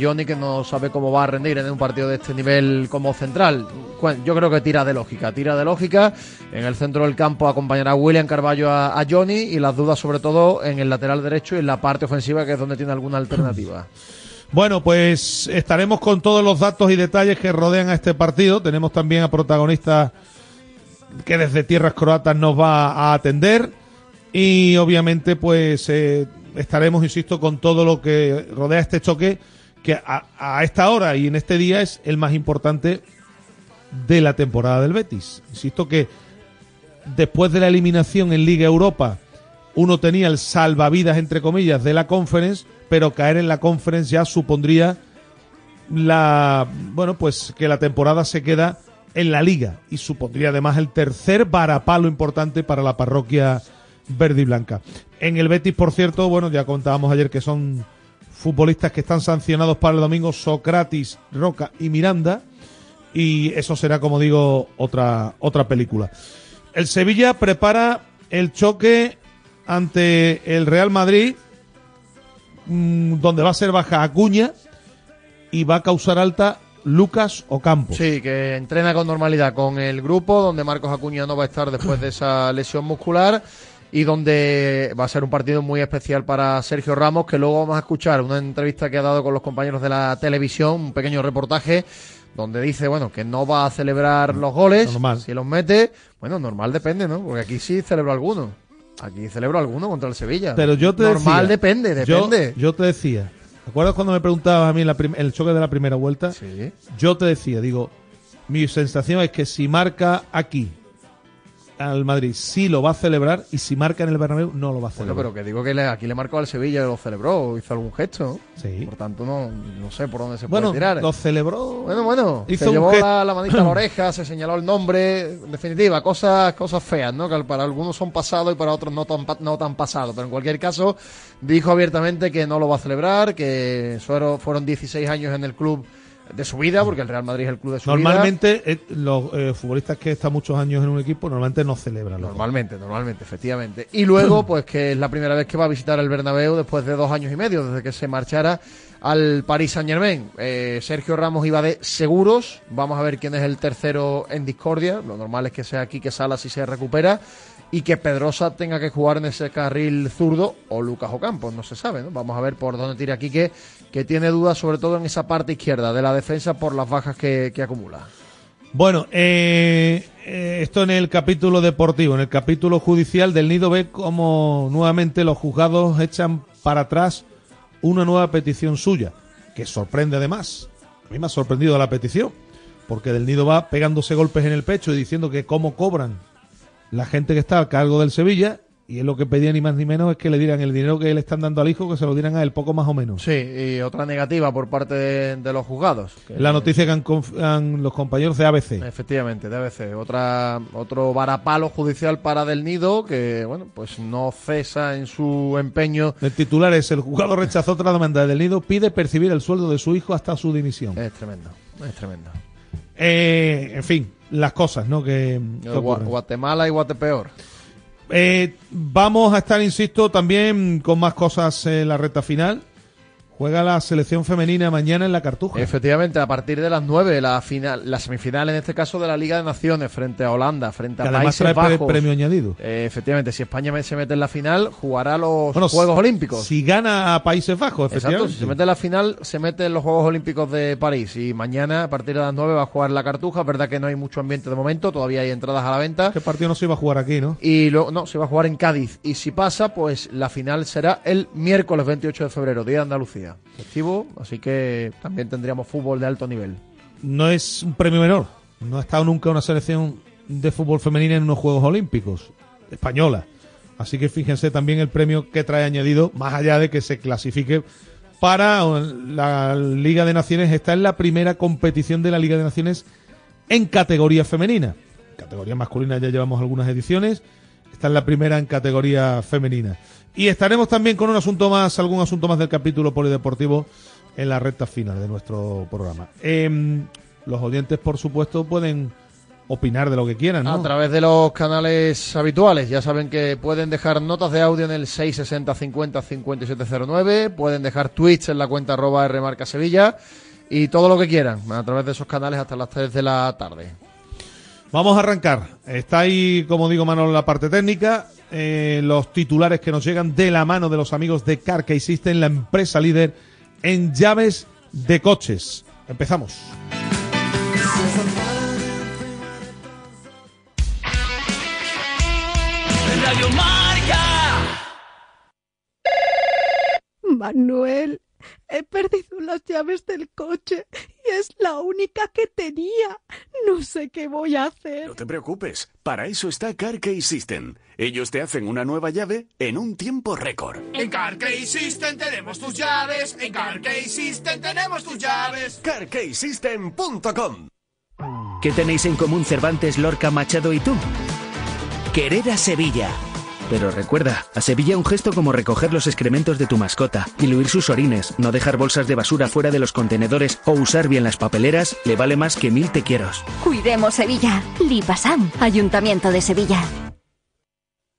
Johnny que no sabe cómo va a rendir en un partido de este nivel como central. Yo creo que tira de lógica, tira de lógica. En el centro del campo acompañará William Carballo a, Johnny y las dudas sobre todo en el lateral derecho y en la parte ofensiva que es donde tiene alguna alternativa. Bueno, pues estaremos con todos los datos y detalles que rodean a este partido. Tenemos también a protagonistas que desde tierras croatas nos va a atender y obviamente pues eh, estaremos, insisto, con todo lo que rodea este choque, que a, esta hora y en este día es el más importante de la temporada del Betis. Insisto que después de la eliminación en Liga Europa, uno tenía el salvavidas, entre comillas, de la Conference, pero caer en la Conference ya supondría la, bueno, pues que la temporada se queda en la Liga y supondría además el tercer varapalo importante para la parroquia verde y blanca. En el Betis, por cierto, bueno, ya contábamos ayer que son futbolistas que están sancionados para el domingo, Socrates, Roca y Miranda, y eso será, como digo, otra, otra película. El Sevilla prepara el choque ante el Real Madrid, mm, donde va a ser baja Acuña y va a causar alta Lucas Ocampo. Sí, que entrena con normalidad con el grupo, donde Marcos Acuña no va a estar después de esa lesión muscular y donde va a ser un partido muy especial para Sergio Ramos, que luego vamos a escuchar una entrevista que ha dado con los compañeros de la televisión, un pequeño reportaje donde dice, bueno, que no va a celebrar los goles, si los mete, bueno, normal depende, ¿no? Porque aquí sí celebro alguno. Aquí celebro alguno contra el Sevilla. Pero yo te Normal depende, depende. Yo, te decía, ¿te acuerdas cuando me preguntabas a mí el choque de la primera vuelta? Sí. Yo te decía, digo, mi sensación es que si marca aquí al Madrid sí lo va a celebrar y si marca en el Bernabéu no lo va a celebrar. Bueno, pero que digo que aquí le marcó al Sevilla y lo celebró, hizo algún gesto. Sí. Por tanto, no, no sé por dónde se puede tirar. lo celebró. Bueno, bueno, hizo se llevó la, la, manita a la oreja, se señaló el nombre. En definitiva, cosas, cosas feas, ¿no? Que para algunos son pasados y para otros no tan, no tan pasados. Pero en cualquier caso, dijo abiertamente que no lo va a celebrar, que fueron 16 años en el club de su vida, porque el Real Madrid es el club de su normalmente, vida. Normalmente, eh, los eh, futbolistas que están muchos años en un equipo, normalmente no celebran. Normalmente, normalmente, efectivamente. Y luego, pues que es la primera vez que va a visitar el Bernabéu después de dos años y medio, desde que se marchara al Paris Saint Germain. Eh, Sergio Ramos iba de seguros. Vamos a ver quién es el tercero en discordia. Lo normal es que sea aquí que Sala si se recupera y que Pedrosa tenga que jugar en ese carril zurdo o Lucas Ocampos, no se sabe, ¿no? Vamos a ver por dónde tira Quique, que tiene dudas sobre todo en esa parte izquierda de la defensa por las bajas que, acumula. Bueno, eh, eh, esto en el capítulo deportivo, en el capítulo judicial del Nido ve como nuevamente los juzgados echan para atrás una nueva petición suya, que sorprende además. A mí me ha sorprendido la petición, porque del Nido va pegándose golpes en el pecho y diciendo que cómo cobran la gente que está al cargo del Sevilla y es lo que pedía ni más ni menos es que le dieran el dinero que le están dando al hijo, que se lo dieran a él poco más o menos. Sí, y otra negativa por parte de, los juzgados. la noticia que han, los compañeros de ABC. Efectivamente, de ABC. Otra, otro varapalo judicial para Del Nido, que bueno, pues no cesa en su empeño. El titular es, el juzgado rechazó otra demanda de Del Nido, pide percibir el sueldo de su hijo hasta su dimisión. Es tremendo, es tremendo. Eh, en fin, las cosas, ¿no? Que, Guatemala y Guatepeor. Eh, vamos a estar, insisto, también con más cosas en la recta final. Juega la selección femenina mañana en la Cartuja. Efectivamente, a partir de las 9, la final, la semifinal en este caso de la Liga de Naciones frente a Holanda, frente a que además Países trae Bajos. premio añadido. Eh, efectivamente, si España se mete en la final, jugará los Bueno, Juegos si- Olímpicos. Si gana a Países Bajos, Exacto, efectivamente. si se mete en la final, se mete en los Juegos Olímpicos de París. Y mañana, a partir de las 9, va a jugar la Cartuja. Es verdad que no hay mucho ambiente de momento, todavía hay entradas a la venta. Este partido no se iba a jugar aquí, ¿no? Y luego, no, se va a jugar en Cádiz. Y si pasa, pues la final será el miércoles 28 de febrero, Día de Andalucía. Así que también tendríamos fútbol de alto nivel. No es un premio menor. No ha estado nunca una selección de fútbol femenina en unos Juegos Olímpicos. Española. Así que fíjense también el premio que trae añadido, más allá de que se clasifique para la Liga de Naciones. Está en la primera competición de la Liga de Naciones en categoría femenina. Categoría masculina ya llevamos algunas ediciones. Está en la primera en categoría femenina. Y estaremos también con un asunto más, algún asunto más del capítulo polideportivo en la recta final de nuestro programa. Em, los oyentes, por supuesto, pueden opinar de lo que quieran, ¿no? A través de los canales habituales. Ya saben que pueden dejar notas de audio en el 660 50 5709. Pueden dejar tweets en la cuenta arroba Rmarca Sevilla. Y todo lo que quieran a través de esos canales hasta las 3 de la tarde. Vamos a arrancar. Está ahí, como digo, Manolo, la parte técnica. Eh, los titulares que nos llegan de la mano de los amigos de Carkey System, la empresa líder en llaves de coches. Empezamos. Radio Marca. Manuel, he perdido las llaves del coche y es la única que tenía. No sé qué voy a hacer. No te preocupes, para eso está CarKey System. Ellos te hacen una nueva llave en un tiempo récord. En CarKey System tenemos tus llaves. En CarKey System tenemos tus llaves. CarKeySystem.com ¿Qué tenéis en común Cervantes, Lorca, Machado y tú? Querer a Sevilla. Pero recuerda, a Sevilla un gesto como recoger los excrementos de tu mascota, diluir sus orines, no dejar bolsas de basura fuera de los contenedores o usar bien las papeleras le vale más que mil te quieros. Cuidemos Sevilla. Lipasam, Ayuntamiento de Sevilla.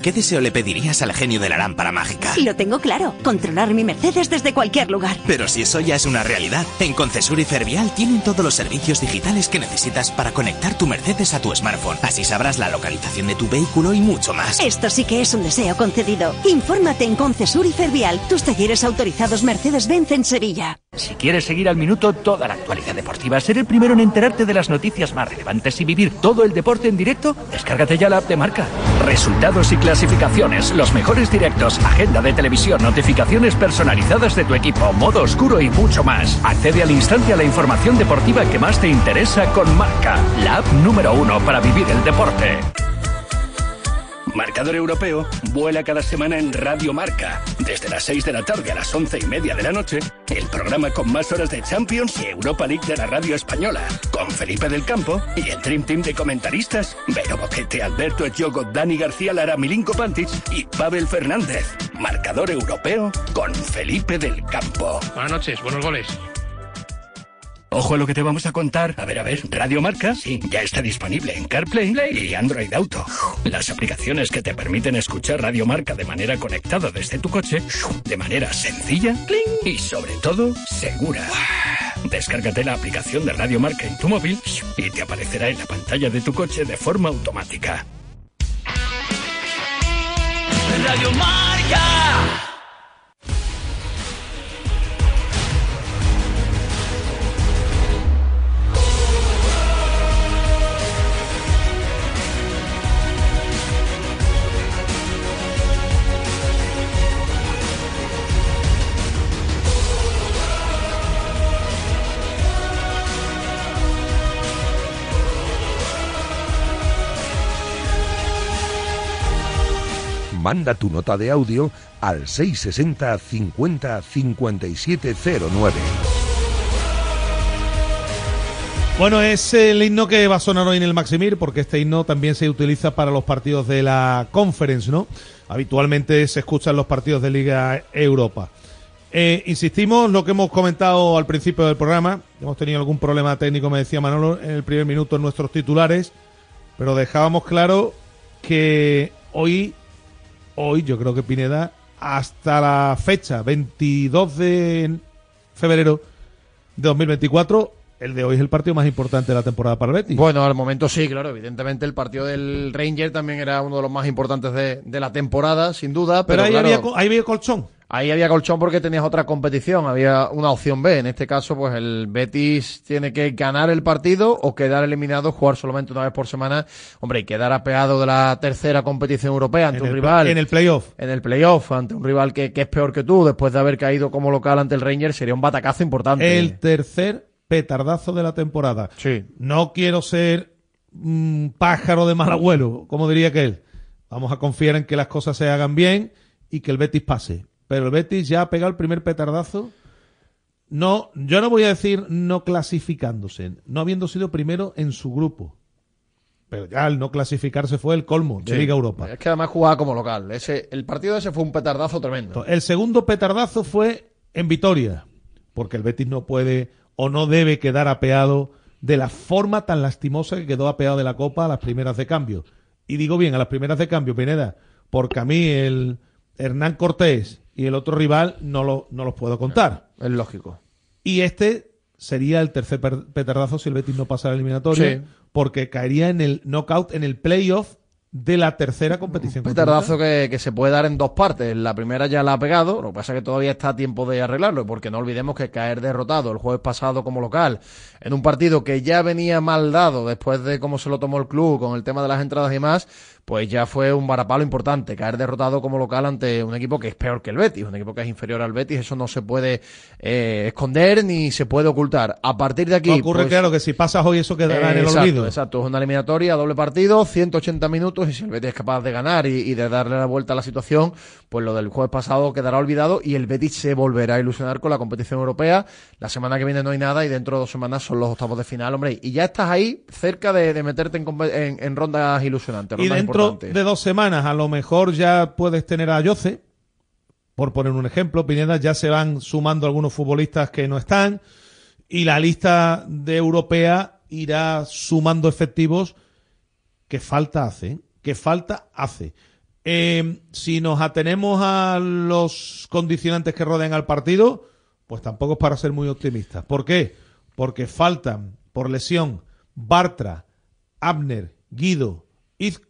¿Qué deseo le pedirías al genio de la lámpara mágica? Lo tengo claro. Controlar mi Mercedes desde cualquier lugar. Pero si eso ya es una realidad, en Concesur y Fervial tienen todos los servicios digitales que necesitas para conectar tu Mercedes a tu smartphone. Así sabrás la localización de tu vehículo y mucho más. Esto sí que es un deseo concedido. Infórmate en Concesur y Fervial, tus talleres autorizados Mercedes-Benz en Sevilla. Si quieres seguir al minuto toda la actualidad deportiva, ser el primero en enterarte de las noticias más relevantes y vivir todo el deporte en directo, descárgate ya la app de marca. Resultados y clasificaciones, los mejores directos, agenda de televisión, notificaciones personalizadas de tu equipo, modo oscuro y mucho más. Accede al instante a la información deportiva que más te interesa con Marca, la app número uno para vivir el deporte. Marcador Europeo vuela cada semana en Radio Marca. Desde las 6 de la tarde a las 11 y media de la noche, el programa con más horas de Champions y Europa League de la radio española. Con Felipe del Campo y el Dream Team de comentaristas: Vero Boquete, Alberto Echogo, Dani García Lara, Milinko Pantic y Pavel Fernández. Marcador Europeo con Felipe del Campo. Buenas noches, buenos goles. Ojo a lo que te vamos a contar. A ver, a ver, Radio Marca, sí, ya está disponible en CarPlay y Android Auto. Las aplicaciones que te permiten escuchar Radio Marca de manera conectada desde tu coche, de manera sencilla y sobre todo segura. Descárgate la aplicación de Radio Marca en tu móvil y te aparecerá en la pantalla de tu coche de forma automática. Radio. Manda tu nota de audio al 660 50 5709. Bueno, es el himno que va a sonar hoy en el Maximir, porque este himno también se utiliza para los partidos de la Conference, ¿no? Habitualmente se escuchan los partidos de Liga Europa. Eh, insistimos, lo que hemos comentado al principio del programa, hemos tenido algún problema técnico, me decía Manolo, en el primer minuto en nuestros titulares, pero dejábamos claro que hoy, hoy yo creo que Pineda, hasta la fecha, 22 de febrero de 2024, el de hoy es el partido más importante de la temporada para el Betis. Bueno, al momento sí, claro. Evidentemente el partido del Ranger también era uno de los más importantes de, de la temporada, sin duda. Pero, Pero, ahí, claro, había, ahí había colchón. Ahí había colchón porque tenías otra competición, había una opción B. En este caso, pues el Betis tiene que ganar el partido o quedar eliminado, jugar solamente una vez por semana. Hombre, y quedar apeado de la tercera competición europea ante En un el, rival. en el playoff. en el playoff, ante un rival que, que es peor que tú, después de haber caído como local ante el Ranger, sería un batacazo importante. El tercer petardazo de la temporada. Sí. No quiero ser mm, pájaro de mal agüero, como diría aquel. Vamos a confiar en que las cosas se hagan bien y que el Betis pase. Pero el Betis ya ha pegado el primer petardazo. No, yo no voy a decir no clasificándose, no habiendo sido primero en su grupo. Pero ya el no clasificarse fue el colmo de Sí. Liga Europa. Es que además jugaba como local. Ese, el partido ese fue un petardazo tremendo. El segundo petardazo fue en Vitoria, porque el Betis no puede o no debe quedar apeado de la forma tan lastimosa que quedó apeado de la Copa a las primeras de cambio. Y digo bien, a las primeras de cambio, Pineda, porque a mí el Hernán Cortés y el otro rival no, lo, no los puedo contar. Es lógico. Y este sería el tercer petardazo si el Betis no pasa la eliminatoria, Sí. porque caería en el knockout, en el playoff de la tercera competición. petardazo que, que se puede dar en dos partes. La primera ya la ha pegado, lo que pasa es que todavía está a tiempo de arreglarlo, porque no olvidemos que caer derrotado el jueves pasado como local, en un partido que ya venía mal dado después de cómo se lo tomó el club con el tema de las entradas y más, pues ya fue un varapalo importante. Caer derrotado como local ante un equipo que es peor que el Betis, un equipo que es inferior al Betis, eso no se puede eh, esconder ni se puede ocultar. A partir de aquí... No ocurre, pues, claro, que si pasas hoy eso quedará en el exacto, olvido. Exacto, es una eliminatoria, doble partido, 180 minutos y si el Betis es capaz de ganar y, y de darle la vuelta a la situación, pues lo del jueves pasado quedará olvidado y el Betis se volverá a ilusionar con la competición europea. La semana que viene no hay nada y dentro de dos semanas son los octavos de final, hombre. Y ya estás ahí cerca de, de meterte en, en- en rondas ilusionantes, rondas dentro de dos semanas a lo mejor ya puedes tener a Yoce, por poner un ejemplo, Pineda, ya se van sumando algunos futbolistas que no están y la lista de europea irá sumando efectivos que falta hace, que falta hace. Eh, si nos atenemos a los condicionantes que rodean al partido, pues tampoco es para ser muy optimistas. ¿Por qué? Porque faltan por lesión Bartra, Abner, Guido,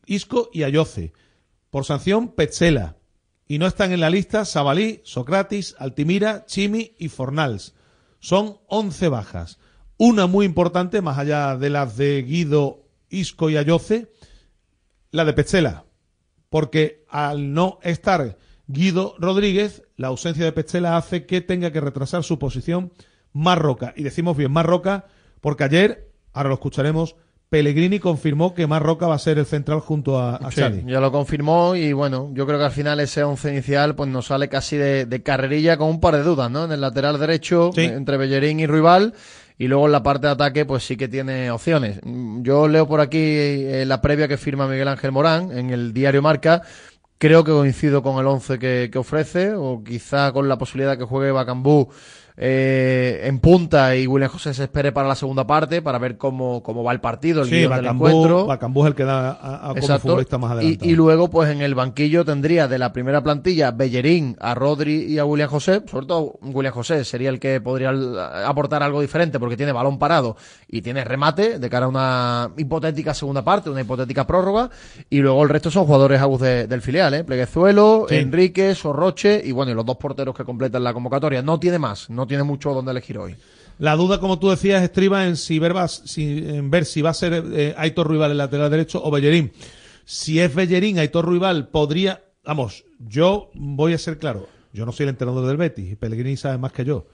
Isco y Ayoce. Por sanción, Petzela. Y no están en la lista Sabalí, Socratis, Altimira, Chimi y Fornals. Son 11 bajas. Una muy importante, más allá de las de Guido, Isco y Ayoce, la de Petzela. Porque al no estar Guido Rodríguez, la ausencia de Petzela hace que tenga que retrasar su posición Marroca. Y decimos bien Marroca porque ayer, ahora lo escucharemos, Pellegrini confirmó que Marroca va a ser el central junto a, a Sí, Xavi. ya lo confirmó y bueno, yo creo que al final ese once inicial pues nos sale casi de, de carrerilla con un par de dudas, ¿no? En el lateral derecho, Sí. entre Bellerín y Rival, y luego en la parte de ataque pues sí que tiene opciones. Yo leo por aquí eh, la previa que firma Miguel Ángel Morán en el diario Marca, creo que coincido con el once que, que ofrece, o quizá con la posibilidad de que juegue Bacambú eh, en punta y William José se espere para la segunda parte para ver cómo, cómo va el partido, el Sí, guion del Bacambú, encuentro. Bacambú es el que da a, a como futbolista más Y, adelante. y luego, pues en el banquillo tendría de la primera plantilla Bellerín, a Rodri y a William José. Sobre todo William José sería el que podría aportar algo diferente porque tiene balón parado y tiene remate de cara a una hipotética segunda parte, una hipotética prórroga. Y luego el resto son jugadores agus de- del filial, ¿eh? Pleguezuelo, Sí. Enrique, Sorroche y bueno, y los dos porteros que completan la convocatoria. No tiene más, no tiene mucho donde elegir hoy. La duda, como tú decías, estriba en si ver, va- si, en ver si va a ser eh, Aitor Ruibal el lateral derecho o Bellerín. Si es Bellerín, Aitor Ruibal podría. Vamos, yo voy a ser claro. Yo no soy el entrenador del Betis y Pellegrini sabe más que yo.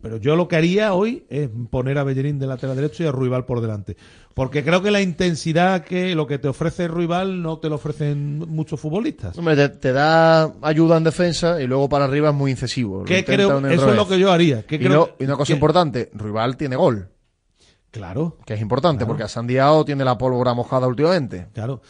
Pero yo lo que haría hoy es poner a Bellerín de lateral derecho y a Ruibal por delante. Porque creo que la intensidad que lo que te ofrece Ruibal no te lo ofrecen muchos futbolistas. Hombre, te, te da ayuda en defensa y luego para arriba es muy incisivo. Intenta creo, eso es lo que yo haría. Y, creo no- y una cosa que- importante, Rival tiene gol. Claro. Que es importante, Claro. porque a Sandiao tiene la pólvora mojada últimamente. Claro.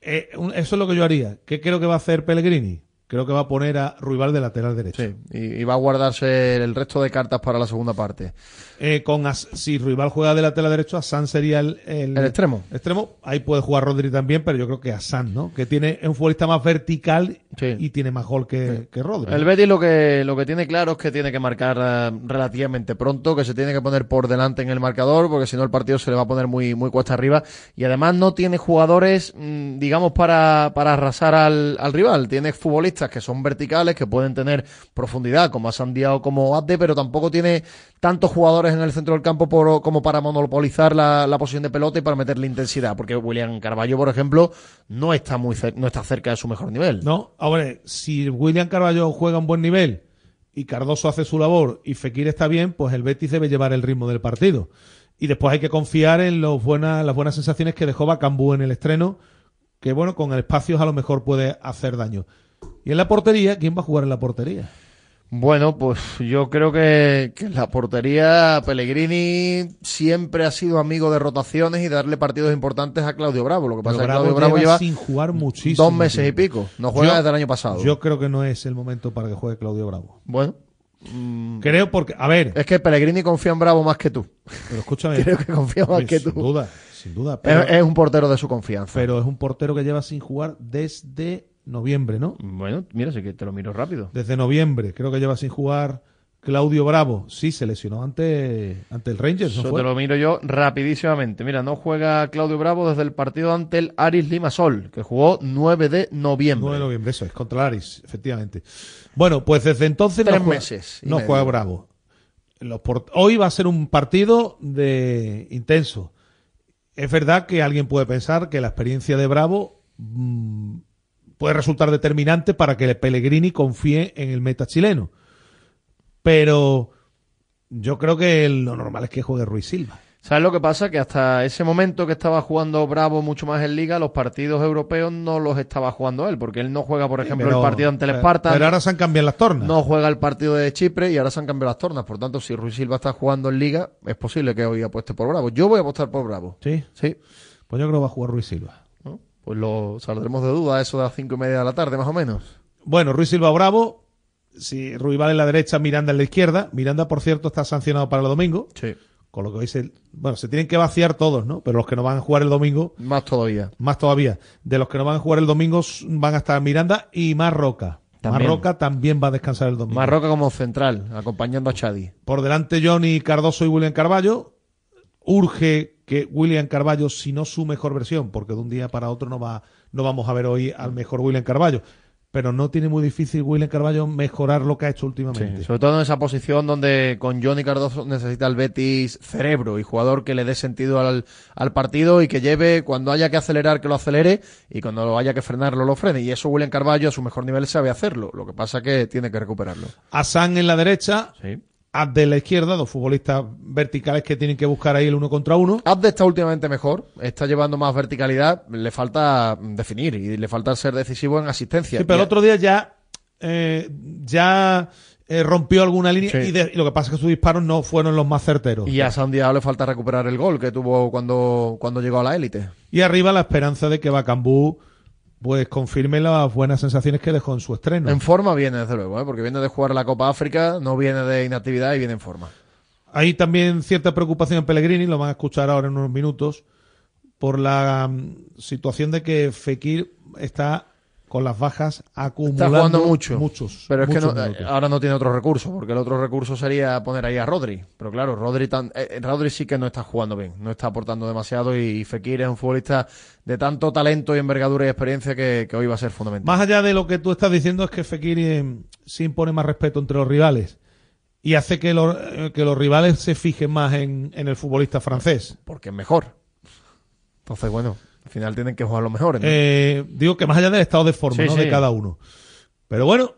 Eh, eso es lo que yo haría. ¿Qué creo que va a hacer Pellegrini? Creo que va a poner a Ruibal de lateral derecho. Sí, y, y va a guardarse el resto de cartas para la segunda parte. Eh, con As- si Ruibal juega de lateral derecho, Asan sería el, El extremo. extremo. Ahí puede jugar Rodri también, pero yo creo que Asan, ¿no? Que tiene es un futbolista más vertical Sí. y tiene más gol que, que Rodri. El Betis lo que, lo que tiene claro es que tiene que marcar eh, relativamente pronto, que se tiene que poner por delante en el marcador, porque si no el partido se le va a poner muy, muy cuesta arriba. Y además no tiene jugadores, mm, digamos, para, para arrasar al, al rival. Tiene futbolistas que son verticales, que pueden tener profundidad, como a Sandiao o como Abde, pero tampoco tiene tantos jugadores en el centro del campo por- como para monopolizar la, posición de pelota y para meterle intensidad. Porque William Carballo, por ejemplo, no está muy no está cerca de su mejor nivel. No, ahora, si William Carballo juega un buen nivel y Cardoso hace su labor y Fekir está bien, pues el Betis debe llevar el ritmo del partido. Y después hay que confiar en los buenas, las buenas sensaciones que dejó Bacambú en el estreno, que bueno, con el espacio a lo mejor puede hacer daño. Y en la portería, ¿quién va a jugar en la portería? Bueno, pues yo creo que, que en la portería Pellegrini siempre ha sido amigo de rotaciones y darle partidos importantes a Claudio Bravo. Lo que pasa Pero es que Claudio Bravo lleva sin jugar muchísimo. dos meses y pico. No juega Yo- desde el año pasado. Yo creo que no es el momento para que juegue Claudio Bravo. Bueno, mm, Creo porque, a ver, es que Pellegrini confía en Bravo más que tú. pero escúchame. Creo que confía más que sin tú. duda, sin duda. Pero, Es, es un portero de su confianza. pero es un portero que lleva sin jugar desde noviembre, ¿no? Bueno, mira, sí que te lo miro rápido. Desde noviembre, creo que lleva sin jugar Claudio Bravo. Sí, se lesionó ante, ante el Rangers, ¿no Eso te lo miro yo rapidísimamente. Mira, no juega Claudio Bravo desde el partido ante el Aris Limasol, que jugó 9 de noviembre. 9 de noviembre, eso es, contra el Aris, efectivamente. Bueno, pues desde entonces Tres no juega, meses no medio. juega Bravo. Los Hoy va a ser un partido de intenso. Es verdad que alguien puede pensar que la experiencia de Bravo mm, puede resultar determinante para que Pellegrini confíe en el meta chileno. Pero yo creo que lo normal es que juegue Ruiz Silva. ¿Sabes lo que pasa? Que hasta ese momento que estaba jugando Bravo mucho más en Liga, los partidos europeos no los estaba jugando él, porque él no juega, por ejemplo, Pero- el partido ante el Esparta, Pero ahora se han cambiado las tornas. no juega el partido de Chipre y ahora se han cambiado las tornas. Por tanto, si Ruiz Silva está jugando en Liga, es posible que hoy apueste por Bravo. Yo voy a apostar por Bravo. Sí, Sí. pues yo creo que va a jugar Ruiz Silva. Pues lo saldremos de duda, eso de las cinco y media de la tarde, más o menos. Bueno, Ruiz Silva Bravo. Si Ruibal en la derecha, Miranda en la izquierda. Miranda, por cierto, está sancionado para el domingo. Sí. Con lo que hoy se. Bueno, se tienen que vaciar todos, ¿no? Pero los que no van a jugar el domingo, Más todavía. más todavía. De los que no van a jugar el domingo van a estar Miranda y Marroca. También. Marroca también va a descansar el domingo. Marroca como central, acompañando a Chadi. Por delante Johnny Cardoso y William Carballo. Urge que William Carballo, si no su mejor versión, porque de un día para otro no va, no vamos a ver hoy al mejor William Carballo. Pero no tiene muy difícil William Carballo mejorar lo que ha hecho últimamente. Sí, sobre todo en esa posición donde con Johnny Cardoso necesita el Betis cerebro y jugador que le dé sentido al, al partido y que lleve cuando haya que acelerar que lo acelere y cuando haya que frenarlo lo frene. Y eso William Carballo a su mejor nivel sabe hacerlo. Lo que pasa que tiene que recuperarlo. Asan en la derecha, Sí. Abde en la izquierda, dos futbolistas verticales que tienen que buscar ahí el uno contra uno. Abde está últimamente mejor, está llevando más verticalidad, le falta definir y le falta ser decisivo en asistencia. Sí, pero Y- el otro día ya, eh, ya eh, rompió alguna línea Sí. y, de- y lo que pasa es que sus disparos no fueron los más certeros. Y a Sandiao le falta recuperar el gol que tuvo cuando, cuando llegó a la élite. Y arriba la esperanza de que Bacambú pues confirme las buenas sensaciones que dejó en su estreno. En forma viene, desde luego, ¿eh? porque viene de jugar la Copa África, no viene de inactividad y viene en forma. Hay también cierta preocupación en Pellegrini, lo van a escuchar ahora en unos minutos, por la mm, situación de que Fekir está con las bajas acumulando Está jugando mucho. muchos. Pero es que no- minutos. ahora no tiene otro recurso, porque el otro recurso sería poner ahí a Rodri. Pero claro, Rodri, tan- eh, Rodri sí que no está jugando bien, no está aportando demasiado y Fekir es un futbolista de tanto talento y envergadura y experiencia que, que hoy va a ser fundamental. Más allá de lo que tú estás diciendo es que Fekir eh, sí impone más respeto entre los rivales y hace que los, eh, que los rivales se fijen más en, en el futbolista francés. Porque es mejor. Entonces, bueno, al final tienen que jugar los mejores. ¿no? Eh, digo que más allá del estado de forma Sí, ¿no? sí. de cada uno. Pero bueno,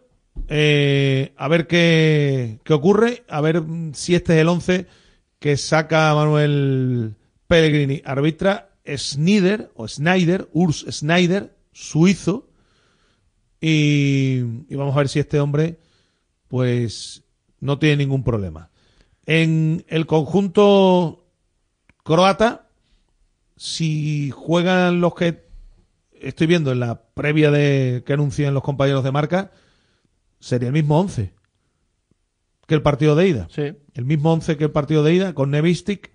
eh, a ver qué, qué ocurre, a ver si este es el 11 que saca Manuel Pellegrini. Arbitra Snyder, o Snyder, Urs Snyder, suizo. Y, y vamos a ver si este hombre, pues, no tiene ningún problema. En el conjunto croata. Si juegan los que estoy viendo en la previa de que anuncian los compañeros de marca, sería el mismo 11 que el partido de ida. Sí. El mismo 11 que el partido de ida, con Nevistic,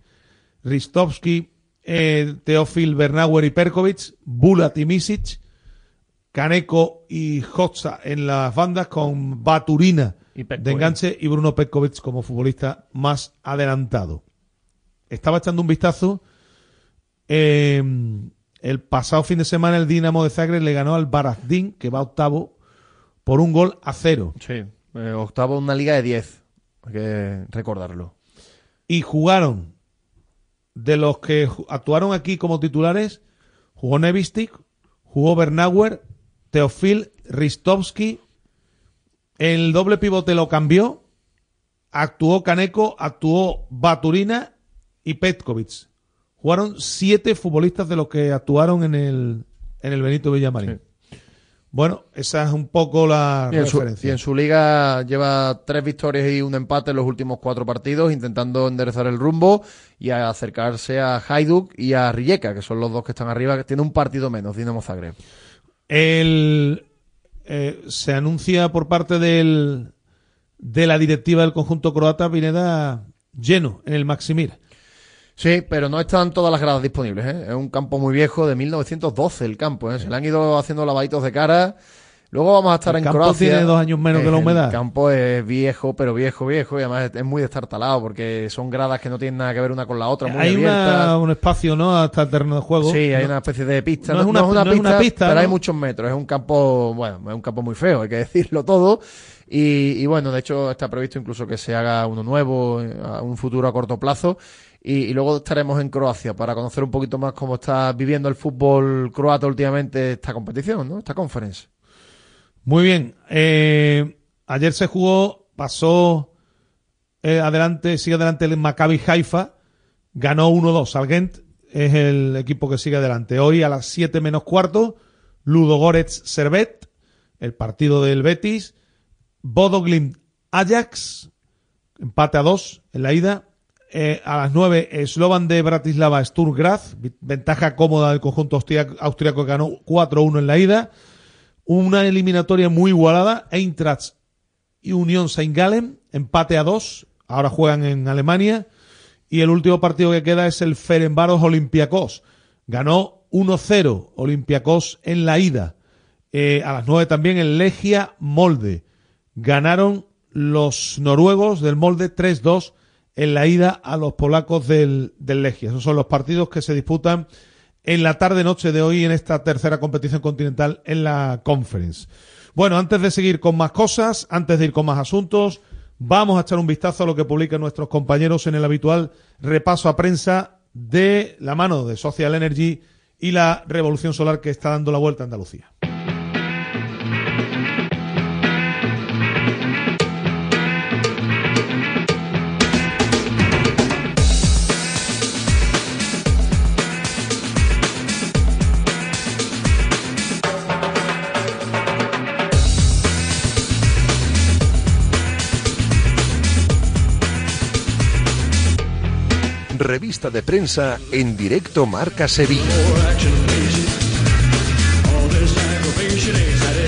Ristovski, eh, Teofil Bernauer y Perkovic, Bulat y Misic, Kaneko y Hotza en las bandas, con Baturina Y de enganche y Bruno Petkovic como futbolista más adelantado. Estaba echando un vistazo. Eh, el pasado fin de semana el Dinamo de Zagreb le ganó al Barazdin, que va octavo, por un gol a cero. Sí, eh, octavo en una liga de 10. Hay que recordarlo. y jugaron de los que actuaron aquí como titulares, jugó Nevistic, jugó Bernauer, Teofil, Ristovski, el doble pivote lo cambió, actuó Kaneko, actuó Baturina y Petkovic. Jugaron siete futbolistas de los que actuaron en el, en el Benito Villamarín. Bueno, esa es un poco la Y su, referencia. y en su liga lleva tres victorias y un empate en los últimos cuatro partidos, intentando enderezar el rumbo y a acercarse a Hajduk y a Rijeka, que son los dos que están arriba, que tiene un partido menos, Dinamo Zagreb. El, eh, se anuncia por parte del, de la directiva del conjunto croata Pineda lleno en el Maximir. Sí, pero no están todas las gradas disponibles. ¿eh? Es un campo muy viejo, de 1912 el campo. ¿eh? Se le han ido haciendo lavaditos de cara. Luego vamos a estar El en campo Croacia. tiene dos años menos que la humedad. El campo es viejo, pero viejo, viejo. Y además es muy destartalado porque son gradas que no tienen nada que ver una con la otra. Muy Hay una, un espacio, ¿no? Hasta el terreno de juego. Sí, hay No- una especie de pista. no es una- no es una pista, pero hay ¿no? muchos metros. Es un campo, bueno, es un campo muy feo, hay que decirlo todo. Y, y bueno, de hecho está previsto incluso que se haga uno nuevo eh, a un futuro a corto plazo. Y, luego estaremos en Croacia para conocer un poquito más cómo está viviendo el fútbol croata últimamente esta competición, ¿no? Esta conferencia. Muy bien. Eh, ayer se jugó, pasó eh, adelante, sigue adelante el Maccabi Haifa, ganó 1-2 al Gent, es el equipo que sigue adelante. Hoy a las 7 menos cuarto, Ludogorets Servet, el partido del Betis, Bodo Glimt Ajax, empate a 2 en la ida. Eh, a las 9, Slovan de Bratislava Sturm Graz, vi- ventaja cómoda del conjunto austria- austriaco que ganó 4-1 en la ida. Una eliminatoria muy igualada, Eintracht y Unión Saint Gallen, empate a 2, ahora juegan en Alemania. Y el último partido que queda es el Ferenbaros Olympiacos. Ganó 1-0 Olympiacos en la ida. Eh, a las 9 también el Legia Molde. Ganaron los noruegos del Molde 3-2 en la ida a los polacos del, Legia. Esos son los partidos que se disputan en la tarde-noche de hoy en esta tercera competición continental en la Conference. Bueno, antes de seguir con más cosas, antes de ir con más asuntos, vamos a echar un vistazo a lo que publican nuestros compañeros en el habitual repaso a prensa de la mano de Social Energy y la revolución solar que está dando la vuelta a Andalucía. Revista de prensa en directo Marca Sevilla.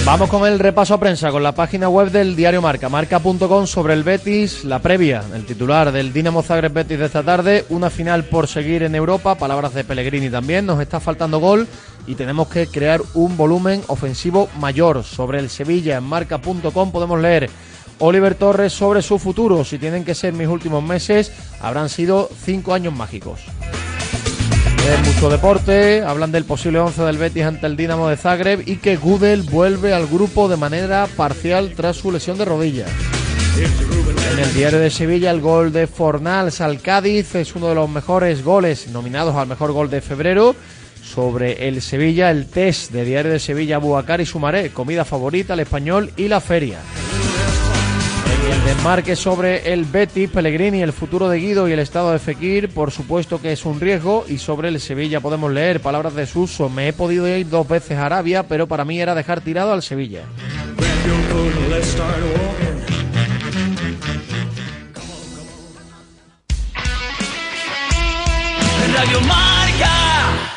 Vamos con el repaso a prensa, con la página web del diario Marca, marca.com sobre el Betis, la previa, el titular del Dinamo Zagreb Betis de esta tarde, una final por seguir en Europa, palabras de Pellegrini también, nos está faltando gol y tenemos que crear un volumen ofensivo mayor. Sobre el Sevilla en marca.com podemos leer Oliver Torres sobre su futuro, si tienen que ser mis últimos meses, habrán sido cinco años mágicos. Es mucho deporte, hablan del posible 11 del Betis ante el Dinamo de Zagreb y que Gudel vuelve al grupo de manera parcial tras su lesión de rodilla. En el diario de Sevilla el gol de Fornals al Cádiz es uno de los mejores goles nominados al mejor gol de febrero. Sobre el Sevilla, el test de diario de Sevilla, Buacar y Sumaré, comida favorita, el español y la feria. El desmarque sobre el Betis, Pellegrini, el futuro de Guido y el estado de Fekir, por supuesto que es un riesgo. Y sobre el Sevilla podemos leer palabras de Suso. Me he podido ir dos veces a Arabia, pero para mí era dejar tirado al Sevilla. Radio Marca.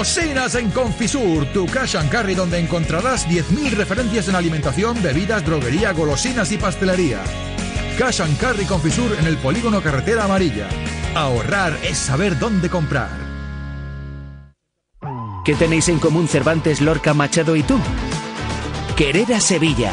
Golosinas en Confisur, tu cash and carry donde encontrarás 10.000 referencias en alimentación, bebidas, droguería, golosinas y pastelería. Cash and Carry Confisur en el polígono Carretera Amarilla. Ahorrar es saber dónde comprar. ¿Qué tenéis en común Cervantes, Lorca, Machado y tú? Querer a Sevilla.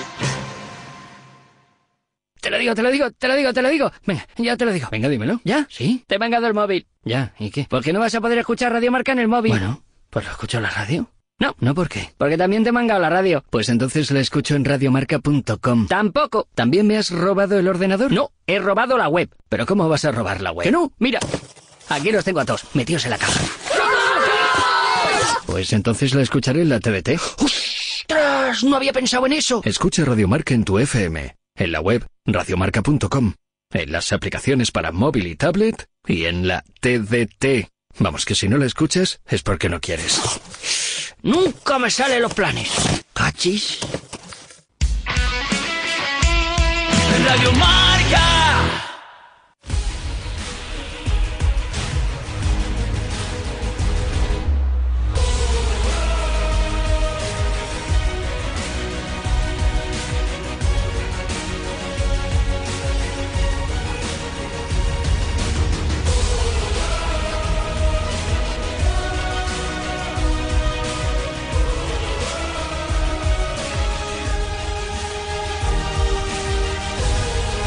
Te lo digo, te lo digo, te lo digo, te lo digo. Venga, ya te lo digo. Venga, dímelo. ¿Ya? ¿Sí? Te he mangado el móvil. Ya, ¿y qué? ¿Por qué no vas a poder escuchar Radio Marca en el móvil? Bueno, pues lo escucho en la radio. No, no, ¿por qué? Porque también te he mangado la radio. Pues entonces la escucho en radiomarca.com. Tampoco. ¿También me has robado el ordenador? No, he robado la web. ¿Pero cómo vas a robar la web? Que no, mira. Aquí los tengo a todos, metidos en la caja. Pues entonces la escucharé en la TVT. ¡Ostras! No había pensado en eso. Escucha Radio Marca en tu FM, en la web radiomarca.com, en las aplicaciones para móvil y tablet y en la TDT. Vamos, que si no la escuchas es porque no quieres. Nunca me salen los planes. Cachis. Radio Marca.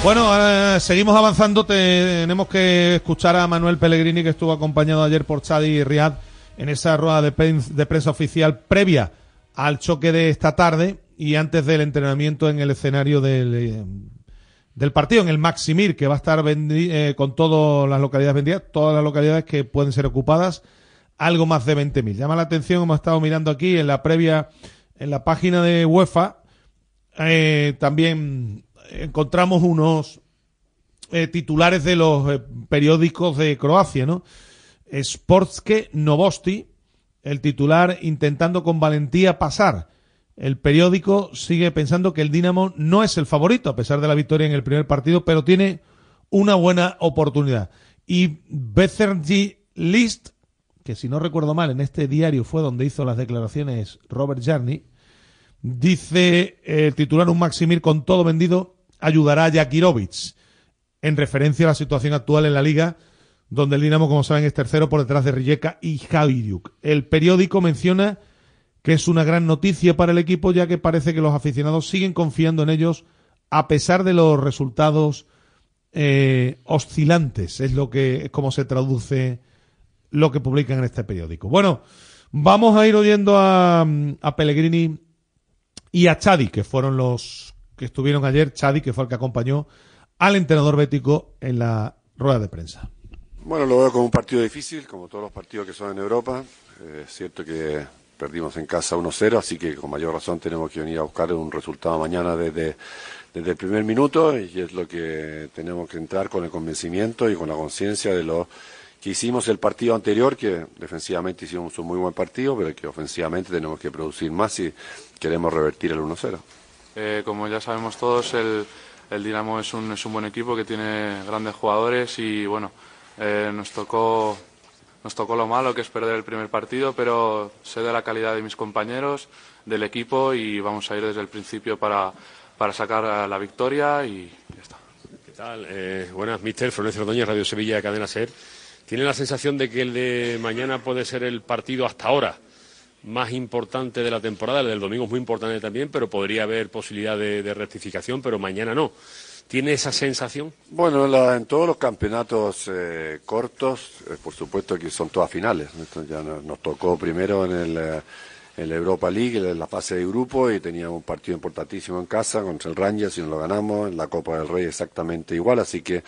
Bueno, seguimos avanzando. Tenemos que escuchar a Manuel Pellegrini, que estuvo acompañado ayer por Chadi y Riad en esa rueda de, de prensa oficial previa al choque de esta tarde y antes del entrenamiento en el escenario del, eh, del partido, en el Maximir, que va a estar eh, con todas las localidades vendidas, todas las localidades que pueden ser ocupadas, algo más de 20.000. Llama la atención, hemos estado mirando aquí en la previa, en la página de UEFA, eh, también encontramos unos eh, titulares de los eh, periódicos de Croacia, ¿no? Sportske Novosti, el titular intentando con valentía pasar. El periódico sigue pensando que el Dinamo no es el favorito, a pesar de la victoria en el primer partido, pero tiene una buena oportunidad. Y Bezergi List, que si no recuerdo mal, en este diario fue donde hizo las declaraciones Robert Jarni, dice eh, el titular un Maximir con todo vendido ayudará a Jakirovic, en referencia a la situación actual en la liga, donde el Dinamo, como saben, es tercero por detrás de Rijeka y Javiuk. El periódico menciona que es una gran noticia para el equipo, ya que parece que los aficionados siguen confiando en ellos a pesar de los resultados eh, oscilantes. Es lo que es como se traduce lo que publican en este periódico. Bueno, vamos a ir oyendo a, a Pellegrini y a Chadi, que fueron los que estuvieron ayer. Chadi, que fue el que acompañó al entrenador bético en la rueda de prensa. Bueno, lo veo como un partido difícil, como todos los partidos que son en Europa. Eh, es cierto que perdimos en casa 1-0, así que con mayor razón tenemos que venir a buscar un resultado mañana desde, desde el primer minuto y es lo que tenemos que entrar con el convencimiento y con la conciencia de lo que hicimos el partido anterior, que defensivamente hicimos un muy buen partido, pero que ofensivamente tenemos que producir más si queremos revertir el 1-0. Eh, como ya sabemos todos, el, Dinamo es un, es un buen equipo que tiene grandes jugadores y bueno, eh, nos tocó nos tocó lo malo que es perder el primer partido, pero sé de la calidad de mis compañeros, del equipo y vamos a ir desde el principio para, para sacar la victoria y ya está. ¿Qué tal? Eh, buenas, mister. Florencio Ordóñez, Radio Sevilla, Cadena Ser. ¿Tiene la sensación de que el de mañana puede ser el partido hasta ahora más importante de la temporada? El del domingo es muy importante también, pero podría haber posibilidad de, de rectificación, pero mañana no. ¿Tiene esa sensación? Bueno, la- en todos los campeonatos eh, cortos, eh, por supuesto que son todas finales. Esto ya no- nos tocó primero en el, eh, la Europa League, en la fase de grupo, y teníamos un partido importantísimo en casa contra el Rangers y nos lo ganamos. En la Copa del Rey exactamente igual, así que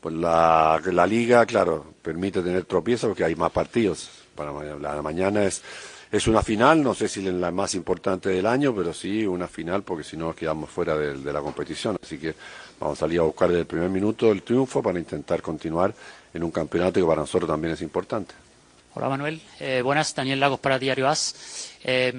pues la, la liga, claro, permite tener tropiezos porque hay más partidos. Para la mañana es, es una final, no sé si la más importante del año, pero sí una final porque si no quedamos fuera de, de la competición. Así que vamos a salir a buscar desde el primer minuto el triunfo para intentar continuar en un campeonato que para nosotros también es importante. Hola Manuel, Eh, buenas, Daniel Lagos para Diario As. Eh,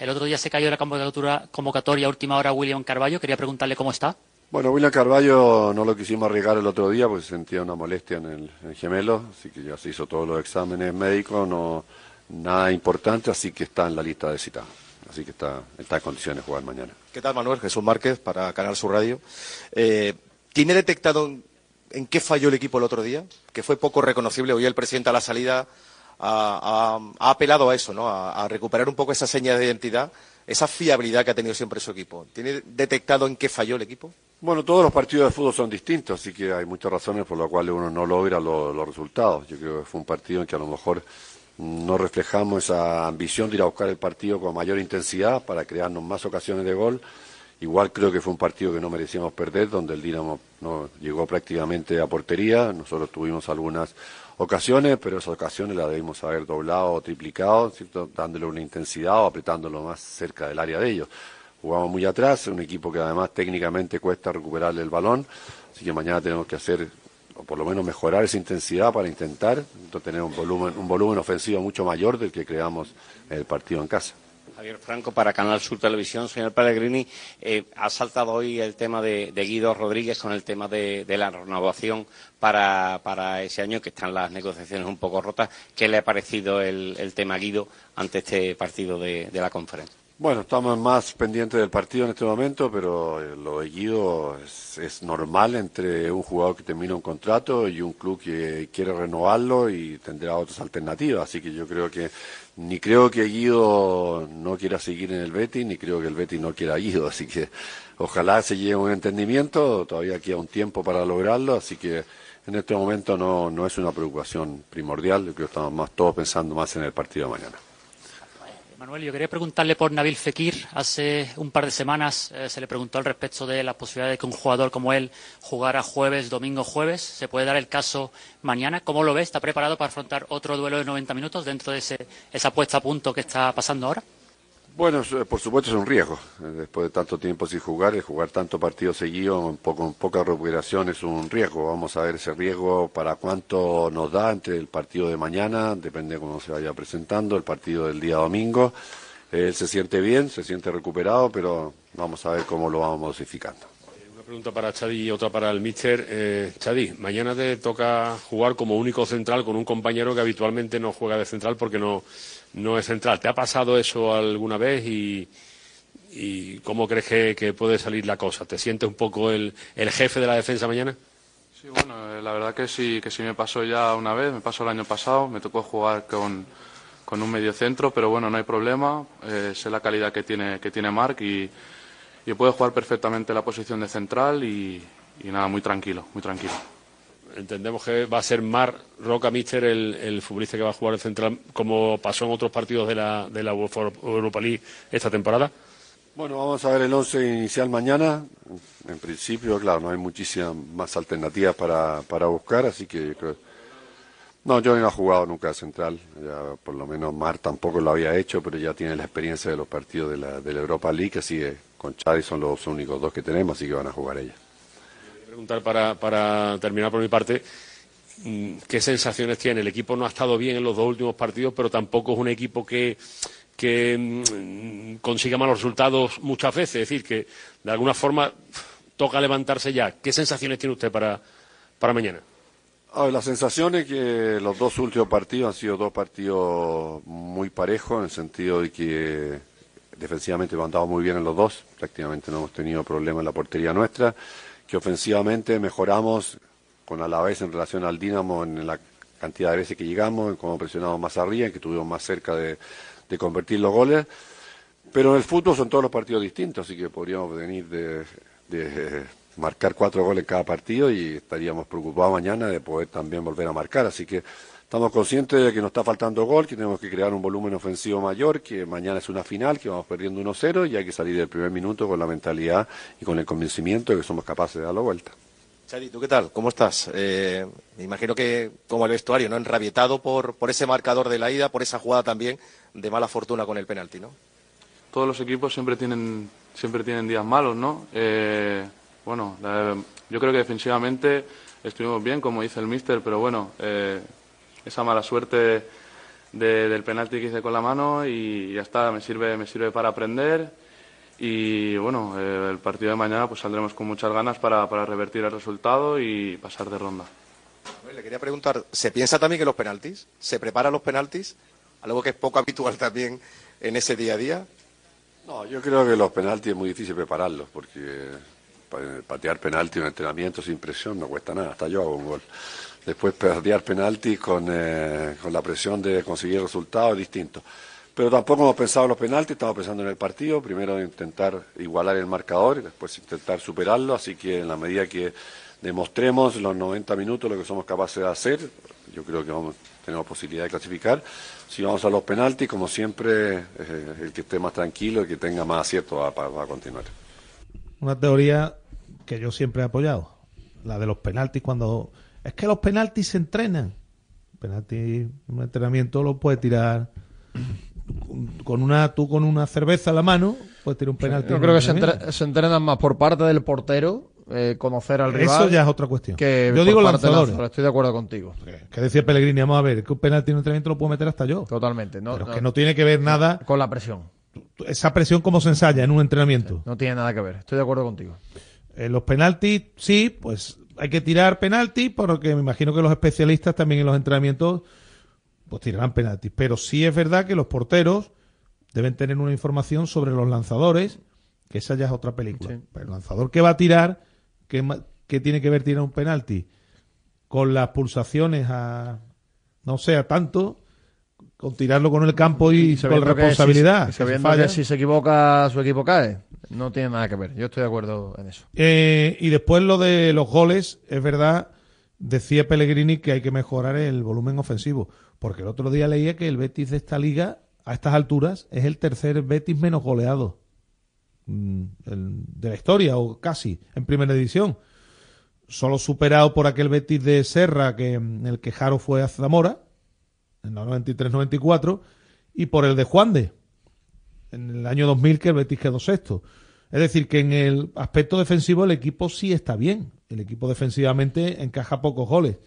el otro día se cayó de la convocatoria, convocatoria última hora William Carballo, quería preguntarle cómo está. Bueno, William Carballo no lo quisimos arriesgar el otro día porque sentía una molestia en el, en el gemelo, así que ya se hizo todos los exámenes médicos, no nada importante, así que está en la lista de citados. Así que está, está en condiciones de jugar mañana. ¿Qué tal, Manuel? Jesús Márquez para Canal Sur Radio. Eh, ¿Tiene detectado en, qué falló el equipo el otro día? Que fue poco reconocible. Hoy el presidente a la salida ha, ha- ha apelado a eso, ¿no? A, a recuperar un poco esa seña de identidad, esa fiabilidad que ha tenido siempre su equipo. ¿Tiene detectado en qué falló el equipo? Bueno, todos los partidos de fútbol son distintos, así que hay muchas razones por las cuales uno no logra lo- los resultados. Yo creo que fue un partido en que a lo mejor no reflejamos esa ambición de ir a buscar el partido con mayor intensidad para crearnos más ocasiones de gol. Igual creo que fue un partido que no merecíamos perder, donde el Dinamo no llegó prácticamente a portería. Nosotros tuvimos algunas ocasiones, pero esas ocasiones las debimos haber doblado o triplicado, dándole una intensidad o apretándolo más cerca del área de ellos. Jugamos muy atrás, un equipo que además técnicamente cuesta recuperarle el balón, así que mañana tenemos que hacer, o por lo menos mejorar esa intensidad para intentar tener un volumen, un volumen ofensivo mucho mayor del que creamos el partido en casa. Javier Franco para Canal Sur Televisión. Señor Pellegrini, eh, ha saltado hoy el tema de, Guido Rodríguez con el tema de, la renovación para, para ese año, que están las negociaciones un poco rotas. ¿Qué le ha parecido el, tema Guido ante este partido de la conferencia? Bueno, estamos más pendientes del partido en este momento, pero eh, lo de Guido es, normal entre un jugador que termina un contrato y un club que quiere renovarlo y tendrá otras alternativas. Así que yo creo que ni creo que Guido no quiera seguir en el Betis, ni creo que el Betis no quiera Guido. Así que ojalá se llegue a un entendimiento, todavía queda un tiempo para lograrlo, así que en este momento no, no es una preocupación primordial, yo creo que estamos más todos pensando más en el partido de mañana. Manuel, yo quería preguntarle por Nabil Fekir. Hace un par de semanas eh, se le preguntó al respecto de la posibilidad de que un jugador como él jugara jueves, domingo, jueves. ¿Se puede dar el caso mañana? ¿Cómo lo ve? ¿Está preparado para afrontar otro duelo de 90 minutos dentro de ese, esa puesta a punto que está pasando ahora? Bueno, es- por supuesto es un riesgo. Eh, Después de tanto tiempo sin jugar, el jugar tanto partido seguido, en poco, poca recuperación es un riesgo. Vamos a ver ese riesgo para cuánto nos da entre el partido de mañana, depende de cómo se vaya presentando, el partido del día domingo. Él se siente bien, se siente recuperado, pero vamos a ver cómo lo vamos modificando. Pregunta para Chadi y otra para el míster. Eh, Chadi, mañana te toca jugar como único central con un compañero que habitualmente no juega de central porque no, no es central. ¿Te ha pasado eso alguna vez y, cómo crees que, puede salir la cosa? ¿Te sientes un poco el, el jefe de la defensa mañana? Sí, bueno, eh, la verdad que sí, que sí me pasó ya una vez, me pasó el año pasado, me tocó jugar con, con un mediocentro, pero bueno, no hay problema, eh, sé la calidad que tiene, que y, y puede jugar perfectamente la posición de central y, y nada, muy tranquilo, muy tranquilo. Entendemos que va a ser Mar Roca Mister el, el futbolista que va a jugar el central, como pasó en otros partidos de la, de la UEFA Europa League esta temporada. Bueno, vamos a ver el once inicial mañana. En principio, claro, no hay muchísimas más alternativas para, para buscar, así que yo creo No, yo no he jugado nunca de central, ya por lo menos Mar tampoco lo había hecho, pero ya tiene la experiencia de los partidos de la, de la Europa League, así que con Chadi son los únicos dos que tenemos, así que van a jugar ellas. preguntar para, para terminar por mi parte, mm, ¿qué sensaciones tiene? El equipo no ha estado bien en los dos últimos partidos, pero tampoco es un equipo que, que mm, consiga malos resultados muchas veces. Es decir, que de alguna forma toca levantarse ya. ¿Qué sensaciones tiene usted para, para mañana? A ver, la sensación es que los dos últimos partidos han sido dos partidos muy parejos, en el sentido de que defensivamente hemos muy bien en los dos, prácticamente no hemos tenido problemas en la portería nuestra, que ofensivamente mejoramos con Alavés en relación al Dinamo en la cantidad de veces que llegamos, en cómo presionamos más arriba, en que estuvimos más cerca de, convertir los goles. Pero en el fútbol son todos los partidos distintos, así que podríamos venir de, de marcar cuatro goles cada partido y estaríamos preocupados mañana de poder también volver a marcar. Así que estamos conscientes de que nos está faltando gol, que tenemos que crear un volumen ofensivo mayor, que mañana es una final, que vamos perdiendo 1-0 y hay que salir del primer minuto con la mentalidad y con el convencimiento de que somos capaces de dar la vuelta. Chadi, ¿tú qué tal? ¿Cómo estás? Eh, me imagino que como el vestuario, ¿no? Enrabietado por, por ese marcador de la ida, por esa jugada también de mala fortuna con el penalti, ¿no? Todos los equipos siempre tienen, siempre tienen días malos, ¿no? Eh, bueno, la- yo creo que defensivamente estuvimos bien, como dice el míster, pero bueno, eh, esa mala suerte de- del penalti que hice con la mano y ya está, me sirve, me sirve para aprender y bueno, eh, el partido de mañana pues saldremos con muchas ganas para, para revertir el resultado y pasar de ronda. Le quería preguntar, ¿se piensa también en los penaltis? ¿Se preparan los penaltis? Algo que es poco habitual también en ese día a día. No, yo creo que los penaltis es muy difícil prepararlos, porque pa- patear penalti en un entrenamiento sin presión no cuesta nada, hasta yo hago un gol. Después patear penaltis con, eh, con la presión de conseguir resultados es distinto. Pero tampoco hemos pensado en los penaltis, estamos pensando en el partido, primero intentar igualar el marcador y después intentar superarlo, así que en la medida que demostremos los 90 minutos lo que somos capaces de hacer, yo creo que vamos, tenemos posibilidad de clasificar. Si vamos a los penaltis, como siempre, eh, el que esté más tranquilo, el que tenga más acierto va a continuar. Una teoría que yo siempre he apoyado, la de los penaltis cuando... Es que los penaltis se entrenan. Penalti, un entrenamiento lo puedes tirar con- una tú con una cerveza en la mano, puedes tirar un penalti. Yo creo que se, entrenamiento. entre- se entrenan más por parte del portero, eh, conocer al Eso rival. ya es otra cuestión. Que Yo digo lanzadores. lanzador, Estoy de acuerdo contigo. Que decía Pellegrini, vamos a ver, que un penalti en un entrenamiento lo puedo meter hasta yo. Totalmente. No, Pero es que no tiene que ver nada Con la presión. esa presión como se ensaya en un entrenamiento. No tiene nada que ver. Estoy de acuerdo contigo. En los penaltis, sí, pues hay que tirar penaltis, porque me imagino que los especialistas también en los entrenamientos pues tirarán penaltis. Pero sí es verdad que los porteros deben tener una información sobre los lanzadores, que esa ya es otra película. Pero el lanzador que va a tirar, ¿qué, qué tiene que ver tirar un penalti? Con las pulsaciones a, no sé, a tanto, con tirarlo con el campo y, con sabiendo que responsabilidad. si- se sabiendo falla. que si se equivoca, su equipo cae. No tiene nada que ver. Yo estoy de acuerdo en eso. Eh, y después lo de los goles, es verdad, decía Pellegrini que hay que mejorar el volumen ofensivo, porque el otro día leía que el Betis de esta liga, a estas alturas, es el tercer Betis menos goleado mm, de la historia, o casi, en primera división. Solo superado por aquel Betis de Serra, que en el que Jaro fue a Zamora, en la 93-94, y por el de Juan de, en el año 2000 que el Betis quedó sexto. Es decir, que en el aspecto defensivo el equipo sí está bien. El equipo defensivamente encaja pocos goles.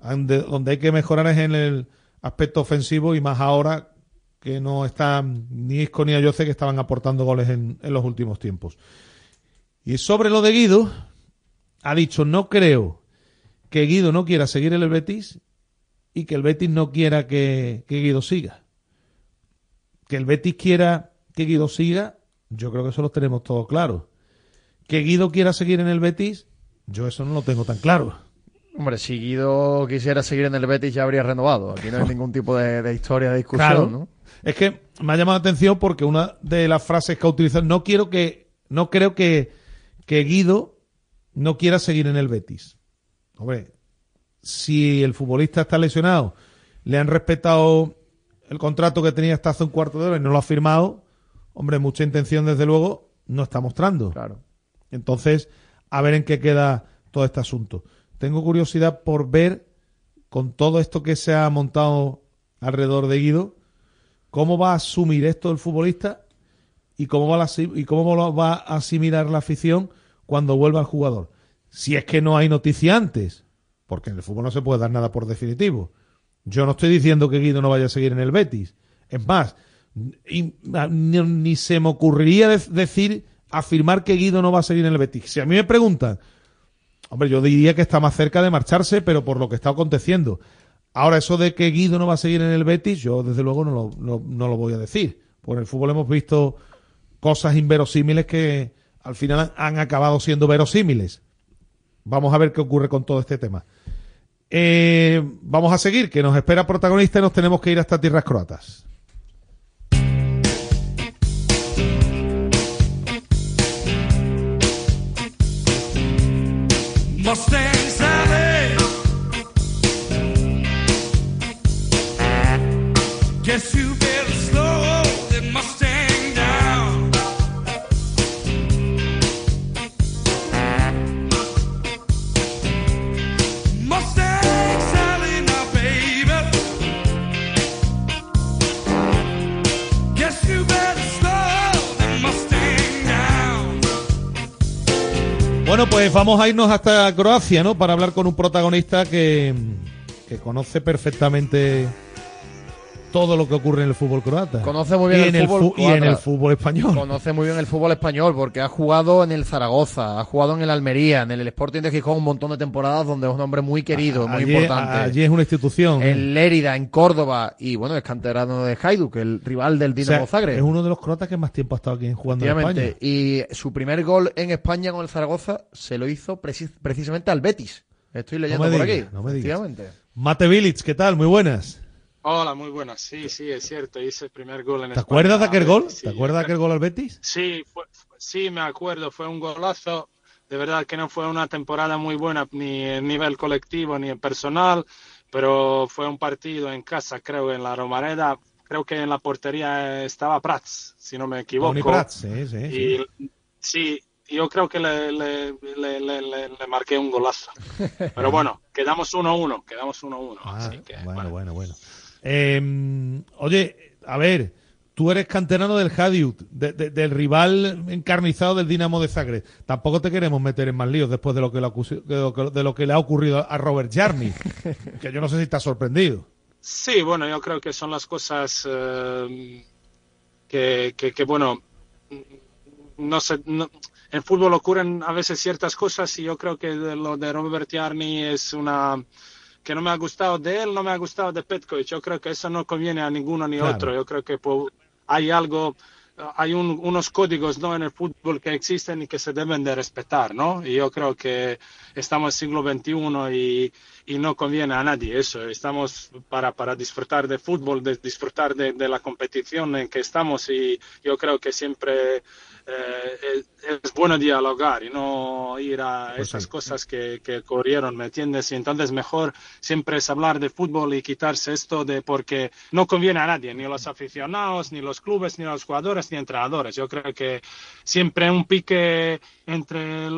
Donde hay que mejorar es en el aspecto ofensivo y más ahora que no están ni Isco ni Ayoce que estaban aportando goles en, los últimos tiempos. Y sobre lo de Guido, ha dicho, no creo que Guido no quiera seguir en el Betis y que el Betis no quiera que Guido siga que el Betis quiera que Guido siga, yo creo que eso lo tenemos todo claro. Que Guido quiera seguir en el Betis, yo eso no lo tengo tan claro. Hombre, si Guido quisiera seguir en el Betis ya habría renovado. Aquí no hay ningún tipo de, de historia, de discusión, Claro. ¿no? Es que me ha llamado la atención porque una de las frases que ha utilizado, no quiero que, no creo que, que Guido no quiera seguir en el Betis. Hombre, si el futbolista está lesionado, le han respetado el contrato que tenía hasta hace un cuarto de hora y no lo ha firmado, hombre, mucha intención desde luego no está mostrando. Claro. Entonces, a ver en qué queda todo este asunto. Tengo curiosidad por ver con todo esto que se ha montado alrededor de Guido, ¿cómo va a asumir esto el futbolista y cómo va a, y cómo lo va a asimilar la afición cuando vuelva el jugador? Si es que no hay noticia antes, porque en el fútbol no se puede dar nada por definitivo. Yo no estoy diciendo que Guido no vaya a seguir en el Betis. Es más, ni, se me ocurriría de- decir, afirmar que Guido no va a seguir en el Betis. Si a mí me preguntan, hombre, yo diría que está más cerca de marcharse, pero por lo que está aconteciendo. Ahora, eso de que Guido no va a seguir en el Betis, yo desde luego no lo, voy a decir. Por el fútbol hemos visto cosas inverosímiles que al final han acabado siendo verosímiles. Vamos a ver qué ocurre con todo este tema. Eh, vamos a seguir, que nos espera protagonista y nos tenemos que ir hasta tierras croatas. Mustang vamos a irnos hasta Croacia, ¿no? Para hablar con un protagonista que, que conoce perfectamente todo lo que ocurre en el fútbol croata. Conoce muy bien y el en fútbol fu- y en croata. el fútbol español. Conoce muy bien el fútbol español porque ha jugado en el Zaragoza, ha jugado en el Almería, en el Sporting de Gijón un montón de temporadas donde es un hombre muy querido, muy allí, importante. allí es una institución. ¿eh? En Lérida, en Córdoba y bueno, es canterano de Hajduk, el rival del O sea, Dinamo Zagreb. es uno de los croatas que más tiempo ha estado aquí jugando en. España. Y su primer gol en España con el Zaragoza se lo hizo preci- precisamente al Betis. Estoy leyendo No por aquí. no me digas. Mate Vilic, ¿qué tal? Muy buenas. Hola, muy buenas. Sí, sí, es cierto. Hice el primer gol en ¿Te España. acuerdas de aquel gol? ¿Te sí. acuerdas de aquel gol al Betis? Sí, fue- sí, me acuerdo. Fue un golazo. De verdad que no fue una temporada muy buena ni en nivel colectivo ni en personal, pero fue un partido en casa, creo, en la Romareda. Creo que en la portería estaba Prats, si no me equivoco. Toni Prats, sí, sí, sí. Y sí, yo creo que le, le, le, le- le- le marqué un golazo. Pero bueno, quedamos 1-1, quedamos 1-1. Ah, que, bueno, bueno, bueno. Eh, oye, a ver, tú eres canterano del de- de- del rival encarnizado del Dinamo de Zagreb. Tampoco te queremos meter en más líos después de lo que le, de lo que- le ha ocurrido a Robert Jarni, que yo no sé si estás sorprendido. Sí, bueno, yo creo que son las cosas eh, que, que, que, bueno, no sé, no- en fútbol ocurren a veces ciertas cosas y yo creo que de lo de Robert Jarni es una que no me ha gustado de él, no me ha gustado de Petkovic. Yo creo que eso no conviene a ninguno ni Claro. otro. Yo creo que pues, hay algo, hay un- unos códigos ¿no? en el fútbol que existen y que se deben de respetar, ¿no? Y yo creo que estamos en siglo XXI y, y no conviene a nadie eso. Estamos para, para disfrutar de fútbol, de disfrutar de, de la competición en que estamos y yo creo que siempre eh, es, es bueno dialogar y no ir a Pues esas sí. cosas que, que ocurrieron, ¿me entiendes? Y entonces mejor siempre es hablar de fútbol y quitarse esto de porque no conviene a nadie, ni a los aficionados, ni los clubes, ni a los jugadores, ni entrenadores. Yo creo que siempre un pique entre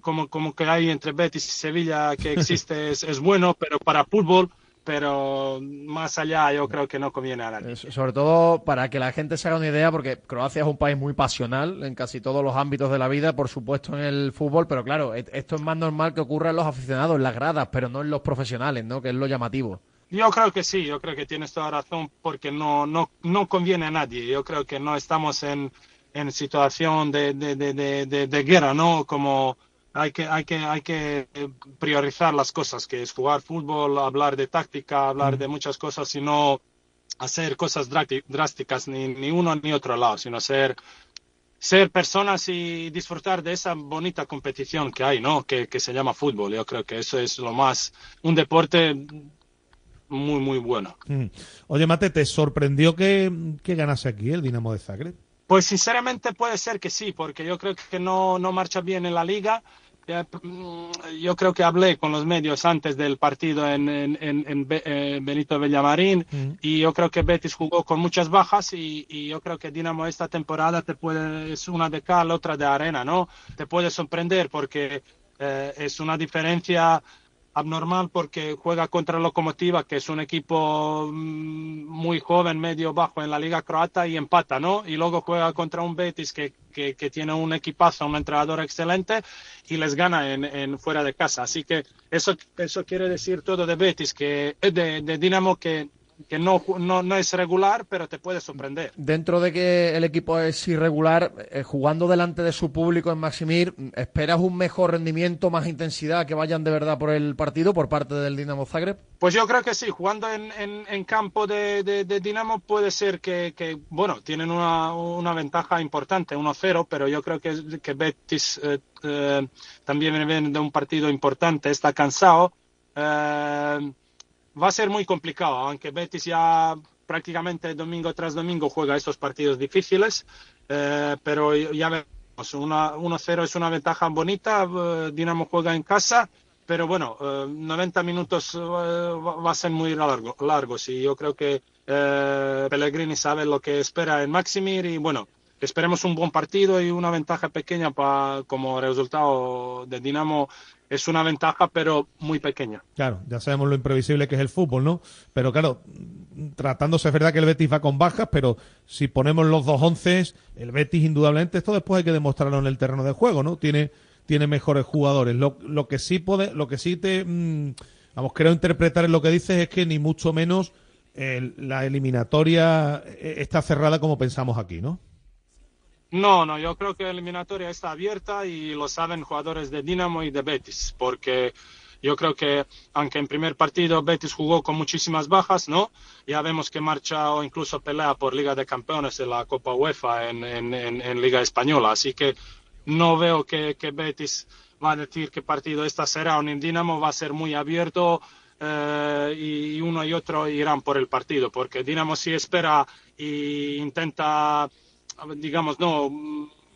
como, como que hay entre Betis y Sevilla que existe es, es bueno, pero para fútbol, pero más allá yo creo que no conviene a nadie. Sobre todo para que la gente se haga una idea, porque Croacia es un país muy pasional en casi todos los ámbitos de la vida, por supuesto en el fútbol, pero claro, e- esto es más normal que ocurra en los aficionados, en las gradas, pero no en los profesionales, ¿no? Que es lo llamativo. Yo creo que sí, yo creo que tienes toda razón porque no, no, no conviene a nadie. Yo creo que no estamos en, en situación de, de, de, de, de- de guerra, ¿no? Como hay que, hay que, hay que eh, priorizar las cosas, que es jugar fútbol, hablar de táctica, hablar de muchas cosas y no hacer cosas drásticas ni, ni uno ni otro lado, sino ser ser personas y disfrutar de esa bonita competición que hay, ¿no? Que, que se llama fútbol. Yo creo que eso es lo más, un deporte muy, muy bueno. Oye, Mate, ¿te sorprendió que, que ganase aquí el Dinamo de Zagreb? Pues sinceramente puede ser que sí, porque yo creo que no, no marcha bien en la liga. Mm, Yo creo que hablé con los medios antes del partido en, en, en- eh, Benito Villamarín y yo creo que Betis jugó con muchas bajas y, y yo creo que Dinamo esta temporada te puede, es una de cal, otra de arena, ¿no? Te puede sorprender porque eh, es una diferencia abnormal porque juega contra Lokomotiva, que es un equipo mm, muy joven, medio bajo en la liga croata y empata, ¿no? Y luego juega contra un Betis que, que, tiene un equipazo, un entrenador excelente y les gana en, fuera de casa. Así que eso, eso quiere decir todo de Betis, que de Dinamo que que no, no, no, es regular, pero te puede sorprender. Dentro de que el equipo es irregular, eh, jugando delante de su público en Maximir, ¿esperas un mejor rendimiento, más intensidad, que vayan de verdad por el partido por parte del Dinamo Zagreb? Pues yo creo que sí, jugando en, en, en campo de, de, de, Dinamo puede ser que, que bueno, tienen una, una ventaja importante, 1-0, pero yo creo que, que Betis eh, eh, también viene de un partido importante, está cansado. Eh, va a ser muy complicado, aunque Betis ya prácticamente domingo tras domingo juega estos partidos difíciles, eh, pero ya vemos, 1-0 es una ventaja bonita, eh, Dinamo juega en casa, pero bueno, eh, 90 minutos eh, va a ser muy largo, largos y yo creo que Pellegrini sabe lo que espera en Maximir y bueno, esperemos un buen partido y una ventaja pequeña para como resultado de Dinamo es una ventaja, pero muy pequeña. Claro, ya sabemos lo imprevisible que es el fútbol, ¿no? Pero claro, tratándose, es verdad que el Betis va con bajas, pero si ponemos los dos once, el Betis indudablemente, esto después hay que demostrarlo en el terreno de juego, ¿no? Tiene, tiene mejores jugadores. Lo, lo que sí puede, lo que sí te, mmm, vamos, creo interpretar en lo que dices es que ni mucho menos la eliminatoria eh, está cerrada como pensamos aquí, ¿no? No, no, yo creo que la eliminatoria está abierta y lo saben jugadores de Dinamo y de Betis, porque yo creo que aunque en primer partido Betis jugó con muchísimas bajas, ¿no? Ya vemos que marcha o incluso pelea por Liga de Campeones en la Copa UEFA en, Liga Española, así que no veo que, Betis va a decir qué partido esta será en Dinamo va a ser muy abierto eh, y uno y otro irán por el partido, porque Dinamo sí espera e intenta digamos, no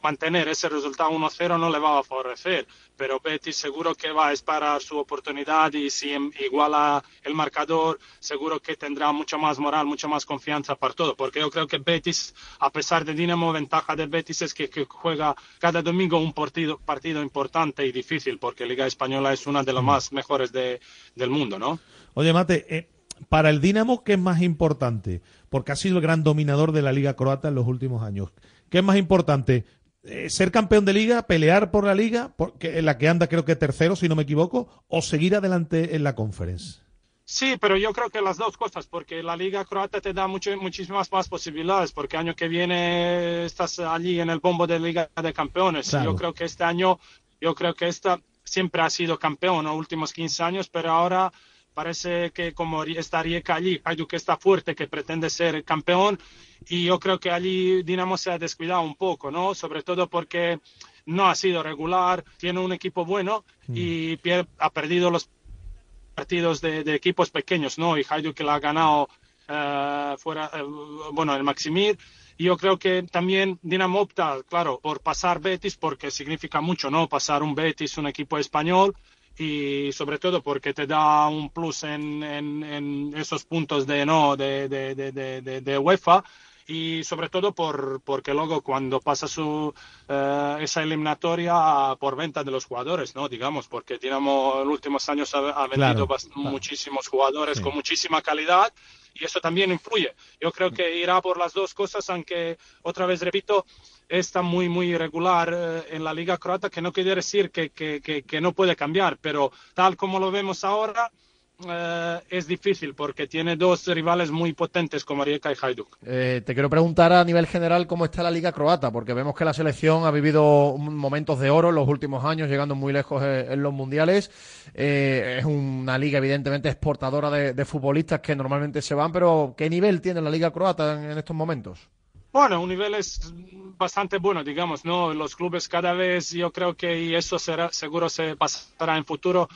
mantener ese resultado 1-0 no le va a favorecer, pero Betis seguro que va a esperar su oportunidad y si iguala el marcador, seguro que tendrá mucho más moral, mucha más confianza para todo, porque yo creo que Betis, a pesar de Dinamo, ventaja de Betis es que, que juega cada domingo un partido, partido importante y difícil, porque Liga Española es una de las más mejores de, del mundo, ¿no? Oye, Mate, eh, para el Dinamo, ¿qué es más importante? Porque ha sido el gran dominador de la Liga Croata en los últimos años. ¿Qué es más importante? Eh, ¿Ser campeón de liga, pelear por la liga, porque en la que anda creo que tercero, si no me equivoco, o seguir adelante en la conference? Sí, pero yo creo que las dos cosas, porque la Liga Croata te da mucho, muchísimas más posibilidades, porque año que viene estás allí en el bombo de Liga de Campeones. Claro. Yo creo que este año, yo creo que esta siempre ha sido campeón los últimos 15 años, pero ahora parece que como está Rijeka allí, Hajduk está fuerte, que pretende ser campeón, y yo creo que allí Dinamo se ha descuidado un poco, ¿no? Sobre todo porque no ha sido regular, tiene un equipo bueno mm. y ha perdido los partidos de, de, equipos pequeños, ¿no? Y Hajduk la ha ganado uh, fuera, uh, bueno, el Maximir. Y yo creo que también Dinamo opta, claro, por pasar Betis porque significa mucho, ¿no? Pasar un Betis, un equipo español, y sobre todo porque te da un plus en, en, en esos puntos de no de, de, de, de, UEFA y sobre todo por, porque luego cuando pasa su, uh, esa eliminatoria por venta de los jugadores, ¿no? Digamos, porque Dinamo en los últimos años ha, ha vendido claro, claro. muchísimos jugadores sí. con muchísima calidad y eso también influye. Yo creo que irá por las dos cosas, aunque otra vez repito, está muy, muy irregular eh, en la Liga Croata, que no quiere decir que, que, que, que, no puede cambiar, pero tal como lo vemos ahora, eh, es difícil porque tiene dos rivales muy potentes como Rijeka y Hajduk. Eh, te quiero preguntar a nivel general cómo está la Liga Croata, porque vemos que la selección ha vivido momentos de oro en los últimos años, llegando muy lejos en, en los mundiales. Eh, es una liga evidentemente exportadora de, de, futbolistas que normalmente se van, pero ¿qué nivel tiene la Liga Croata en, en estos momentos? Bueno, un nivel es bastante bueno, digamos, ¿no? Los clubes cada vez, yo creo que y eso será, seguro se pasará en futuro,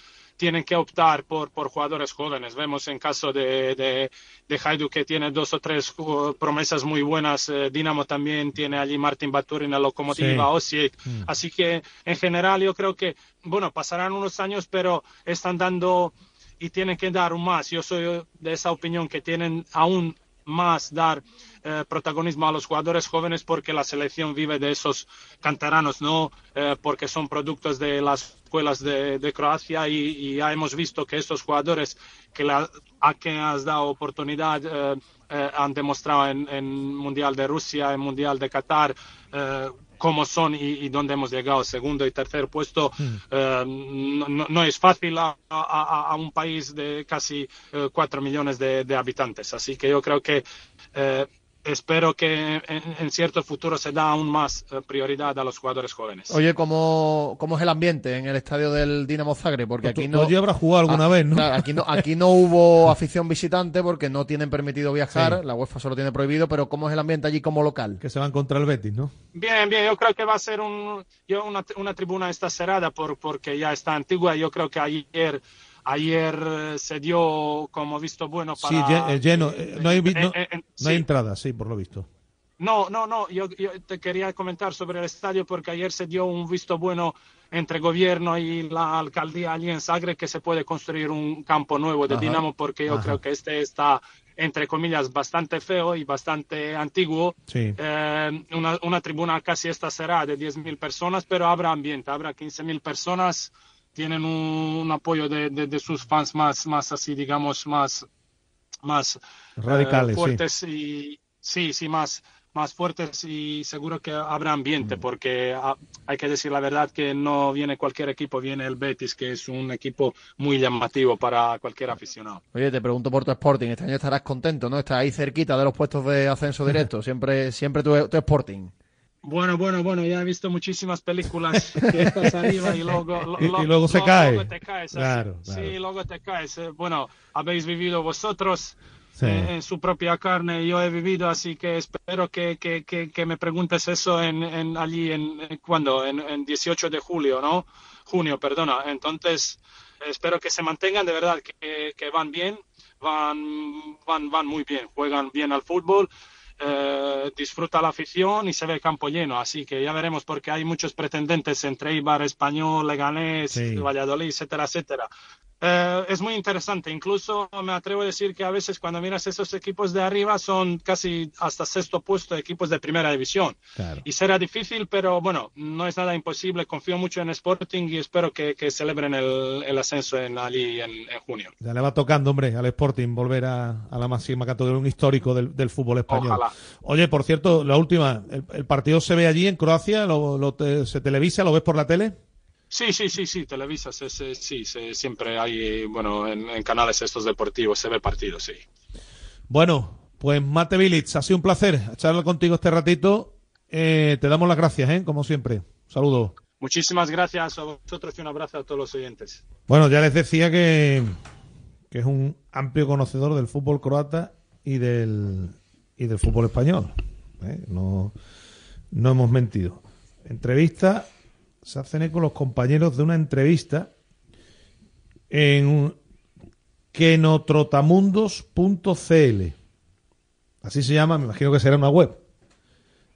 tienen que optar por, por jugadores jóvenes. Vemos en caso de, de, de Haidu que tiene dos o tres promesas muy buenas. Eh, Dinamo también tiene allí Martin Baturin, la locomotiva sí. Mm. Así que en general yo creo que, bueno, pasarán unos años, pero están dando y tienen que dar un más. Yo soy de esa opinión que tienen aún más dar eh, protagonismo a los jugadores jóvenes porque la selección vive de esos canteranos, no eh, porque son productos de las escuelas de, de Croacia y, y ya hemos visto que estos jugadores que la, a quien has dado oportunidad eh, han demostrado en, en Mundial de Rusia, en Mundial de Qatar, cómo son y, y dónde hemos llegado, segundo y tercer puesto. Eh, no, es fácil a, a- a un país de casi cuatro millones de, de habitantes. Así que yo creo que eh, espero que en, en cierto futuro se da aún más eh, prioridad a los jugadores jóvenes. Oye, ¿cómo, ¿cómo es el ambiente en el estadio del Dinamo Zagreb? Porque aquí Tú- no... tú allí habrás jugado alguna Ah, vez, ¿no? claro, aquí no, aquí no hubo afición visitante porque no tienen permitido viajar, Sí. la UEFA solo tiene prohibido, pero ¿cómo es el ambiente allí como local? Que se van contra el Betis, ¿no? Bien, bien, yo creo que va a ser un, yo una, una tribuna está cerrada por, porque ya está antigua. Yo creo que ayer, ayer eh, se dio como visto bueno para... Sí, eh, lleno. eh, no hay, no, no hay sí. entrada, sí, por lo visto. No, no, no, yo, yo te quería comentar sobre el estadio porque ayer se dio un visto bueno entre gobierno y la alcaldía allí en Zagreb que se puede construir un campo nuevo de Ajá. Dinamo porque yo Ajá. creo que este está, entre comillas, bastante feo y bastante antiguo. Sí. Eh, una, una tribuna casi esta será de 10.000 personas, pero habrá ambiente, habrá 15.000 personas, tienen un, un apoyo de, de- de sus fans más, más así, digamos, más, más eh, Radicales, sí. fuertes y sí, sí, más, más fuertes y seguro que habrá Mm. ambiente porque ah, hay que decir la verdad que no viene cualquier equipo, viene el Betis, que es un equipo muy llamativo para cualquier aficionado. Oye, te pregunto por tu Sporting, este año estarás contento, ¿no? Estás ahí cerquita de los puestos de ascenso directo, siempre, siempre tu, tu Sporting. Bueno, bueno, bueno, ya he visto muchísimas películas que estás arriba y luego, lo- Y- y lo- luego se lo- cae. luego te caes. Claro, claro. Sí, luego te caes. Eh, Bueno, habéis vivido vosotros Sí. eh, en su propia carne, yo he vivido, así que espero que, que, que, que me preguntes eso en, en allí, en, en ¿cuándo? En, en 18 de julio, ¿no? Junio, perdona. Entonces, espero que se mantengan, de verdad, que, que van bien, van, van, van muy bien, juegan bien al fútbol eh, disfruta la afición y se ve el campo lleno. Así que ya veremos porque hay muchos pretendentes entre Ibar, Español, Leganés, Sí. Valladolid, etcétera, etcétera. Eh, es muy interesante. Incluso me atrevo a decir que a veces cuando miras esos equipos de arriba son casi hasta sexto puesto equipos de primera división. Y será difícil, pero bueno, no es nada imposible. Confío mucho en Sporting y espero que, que celebren el, el ascenso en, allí en, en junio. Ya le va tocando, hombre, al Sporting volver a, a la máxima categoría, un histórico del, del fútbol español. Ojalá. Oye, por cierto, la última, ¿el, el partido se ve allí en Croacia? ¿Lo, lo te- ¿Se televisa? ¿Lo ves por la tele? Sí, sí, sí, sí, Televisa, sí, se- siempre hay, bueno, en, en canales estos deportivos se ve partido, sí. Bueno, pues Mate Village, ha sido un placer charlar contigo este ratito. Eh, te damos las gracias, ¿eh? Como siempre. Saludos. Muchísimas gracias a vosotros y un abrazo a todos los oyentes. Bueno, ya les decía que, que es un amplio conocedor del fútbol croata y del, y del fútbol español. ¿eh? No, no hemos mentido. Entrevista, se hacen eco los compañeros de una entrevista en un- quenotrotamundos.cl. Así se llama, me imagino que será una web.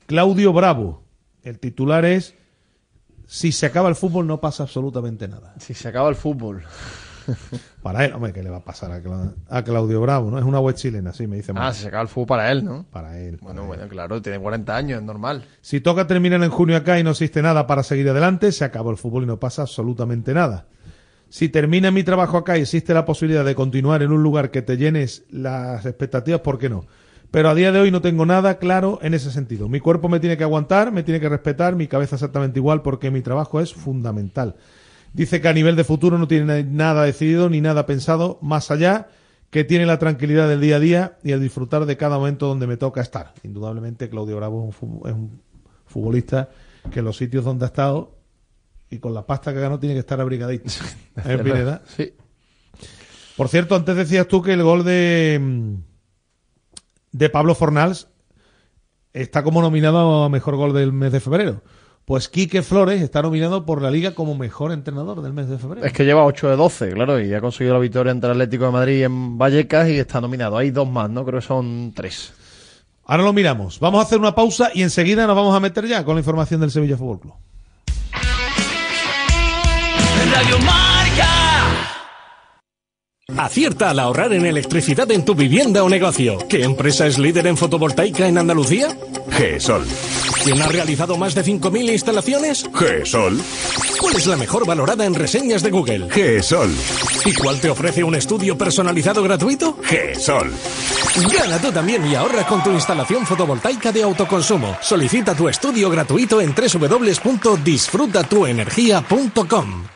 Claudio Bravo. El titular es Si se acaba el fútbol no pasa absolutamente nada. Si se acaba el fútbol. Para él, hombre, ¿qué le va a pasar a, Cla- a Claudio Bravo? ¿no? Es una web chilena, sí, me dice Ah, se acaba el fútbol para él, ¿no? Para él. Bueno, bueno, claro, tiene 40 años, es normal. Si toca terminar en junio acá y no existe nada para seguir adelante, se acabó el fútbol y no pasa absolutamente nada. Si termina mi trabajo acá y existe la posibilidad de continuar en un lugar que te llenes las expectativas, ¿por qué no? Pero a día de hoy no tengo nada claro en ese sentido. Mi cuerpo me tiene que aguantar, me tiene que respetar, mi cabeza exactamente igual, porque mi trabajo es fundamental. Dice que a nivel de futuro no tiene nada decidido ni nada pensado más allá, que tiene la tranquilidad del día a día y el disfrutar de cada momento donde me toca estar. Indudablemente Claudio Bravo es un futbolista que en los sitios donde ha estado y con la pasta que ganó tiene que estar abrigadito. ¿Eh, Pineda? Sí. Por cierto, antes decías tú que el gol de, de Pablo Fornals está como nominado a mejor gol del mes de febrero. Pues Quique Flores está nominado por la liga como mejor entrenador del mes de febrero. Es que lleva 8 de 12, claro, y ha conseguido la victoria entre Atlético de Madrid y en Vallecas y está nominado. Hay dos más, ¿no? Creo que son tres. Ahora lo miramos. Vamos a hacer una pausa y enseguida nos vamos a meter ya con la información del Sevilla Fútbol Club. Radio Marca. Acierta al ahorrar en electricidad en tu vivienda o negocio. ¿Qué empresa es líder en fotovoltaica en Andalucía? GESOL. ¿Quién ha realizado más de 5.000 instalaciones? GESOL. ¿Cuál es la mejor valorada en reseñas de Google? GESOL. ¿Y cuál te ofrece un estudio personalizado gratuito? GESOL. Gana tú también y ahorra con tu instalación fotovoltaica de autoconsumo. Solicita tu estudio gratuito en www.disfrutatuenergia.com.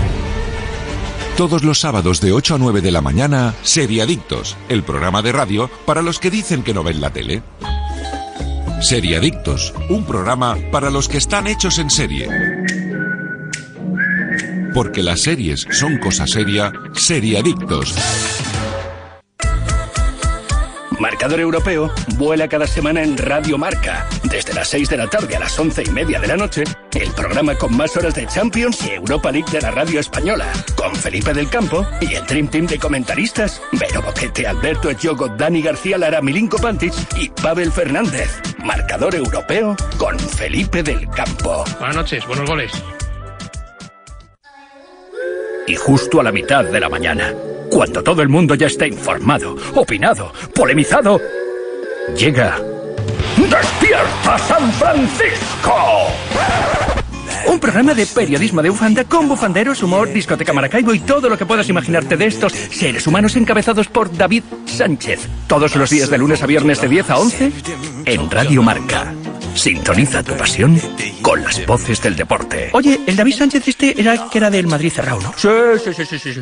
Todos los sábados de 8 a 9 de la mañana, Seriadictos, el programa de radio para los que dicen que no ven la tele. Seriadictos, un programa para los que están hechos en serie. Porque las series son cosa seria, Seriadictos. Marcador Europeo vuela cada semana en Radio Marca. Desde las 6 de la tarde a las 11 y media de la noche, el programa con más horas de Champions y Europa League de la radio española. Con Felipe del Campo y el Dream Team de comentaristas. Vero Boquete, Alberto Echogo, Dani García Lara, Milinko Pantic y Pavel Fernández. Marcador Europeo con Felipe del Campo. Buenas noches, buenos goles. Y justo a la mitad de la mañana, cuando todo el mundo ya está informado, opinado, polemizado, llega Despierta San Francisco. Un programa de periodismo de bufanda con bufanderos, humor, discoteca Maracaibo y todo lo que puedas imaginarte de estos seres humanos encabezados por David Sánchez. Todos los días de lunes a viernes de 10 a 11 en Radio Marca. Sintoniza tu pasión con las voces del deporte. Oye, el David Sánchez este era que era del Madrid cerrado, ¿no? Sí, sí, sí, sí, sí.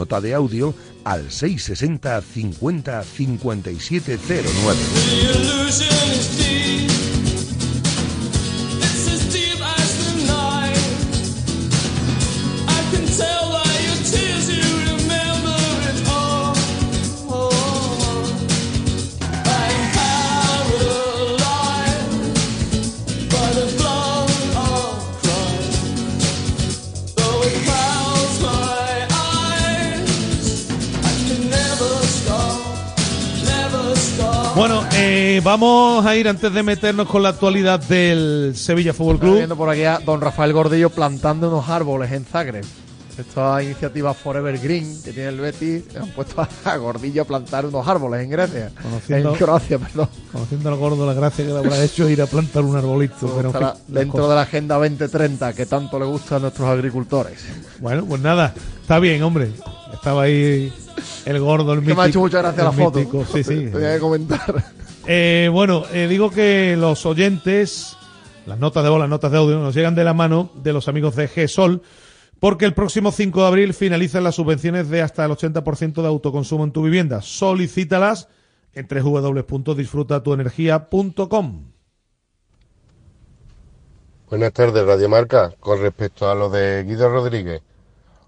Nota de audio al 660 50 5709. Vamos a ir antes de meternos con la actualidad del Sevilla Fútbol Estoy Club. viendo por aquí a don Rafael Gordillo plantando unos árboles en Zagreb. Esta iniciativa Forever Green que tiene el Betis han puesto a Gordillo a plantar unos árboles en Grecia. Conociendo- En Croacia, perdón. Conociendo al gordo, la gracia que le habrá hecho ir a plantar un arbolito. Pero dentro de la Agenda 2030 que tanto le gusta a nuestros agricultores. Bueno, pues nada, está bien, hombre. Estaba ahí el gordo, el Que mítico. me ha hecho mucha gracia la foto. mítico, Sí, sí. Tenía que comentar. Eh, bueno, eh, digo que los oyentes las notas de voz, las notas de audio, nos llegan de la mano de los amigos de GESOL, porque el próximo 5 de abril finalizan las subvenciones de hasta el 80% de autoconsumo en tu vivienda. Solicítalas en www.disfrutatuenergia.com. Buenas tardes, Radio Marca. Con respecto a lo de Guido Rodríguez,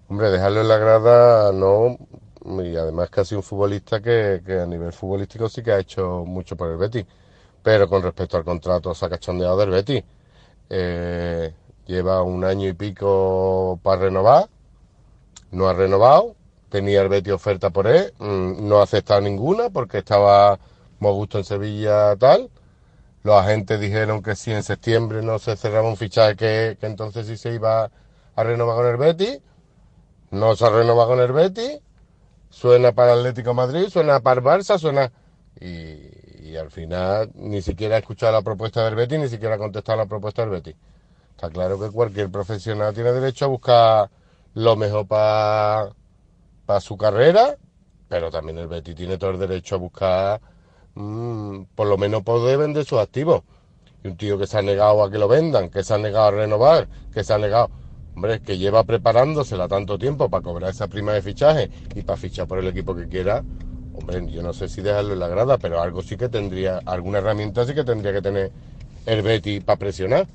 hombre, dejarlo en la grada no. Y además que ha sido un futbolista que, a nivel futbolístico sí que ha hecho mucho por el Betis. Pero con respecto al contrato se ha cachondeado del Betis. Eh, lleva un año y pico para renovar. No ha renovado. Tenía el Betis oferta por él. mm, No ha aceptado ninguna porque estaba muy gusto en Sevilla tal. Los agentes dijeron que si en septiembre no se cerraba un fichaje, que, que entonces sí se iba a renovar con el Betis. No se ha renovado con el Betis. Suena para Atlético Madrid, suena para Barça, suena... Y, y al final ni siquiera ha escuchado la propuesta del Betis, ni siquiera ha contestado la propuesta del Betis. Está claro que cualquier profesional tiene derecho a buscar lo mejor para su carrera, pero también el Betis tiene todo el derecho a buscar mm, por lo menos poder vender sus activos. Y un tío que se ha negado a que lo vendan, que se ha negado a renovar, que se ha negado, hombre, que lleva preparándosela tanto tiempo para cobrar esa prima de fichaje y para fichar por el equipo que quiera, hombre, yo no sé si dejarlo en la grada, pero algo sí que tendría, alguna herramienta sí que tendría que tener el Betis para presionar.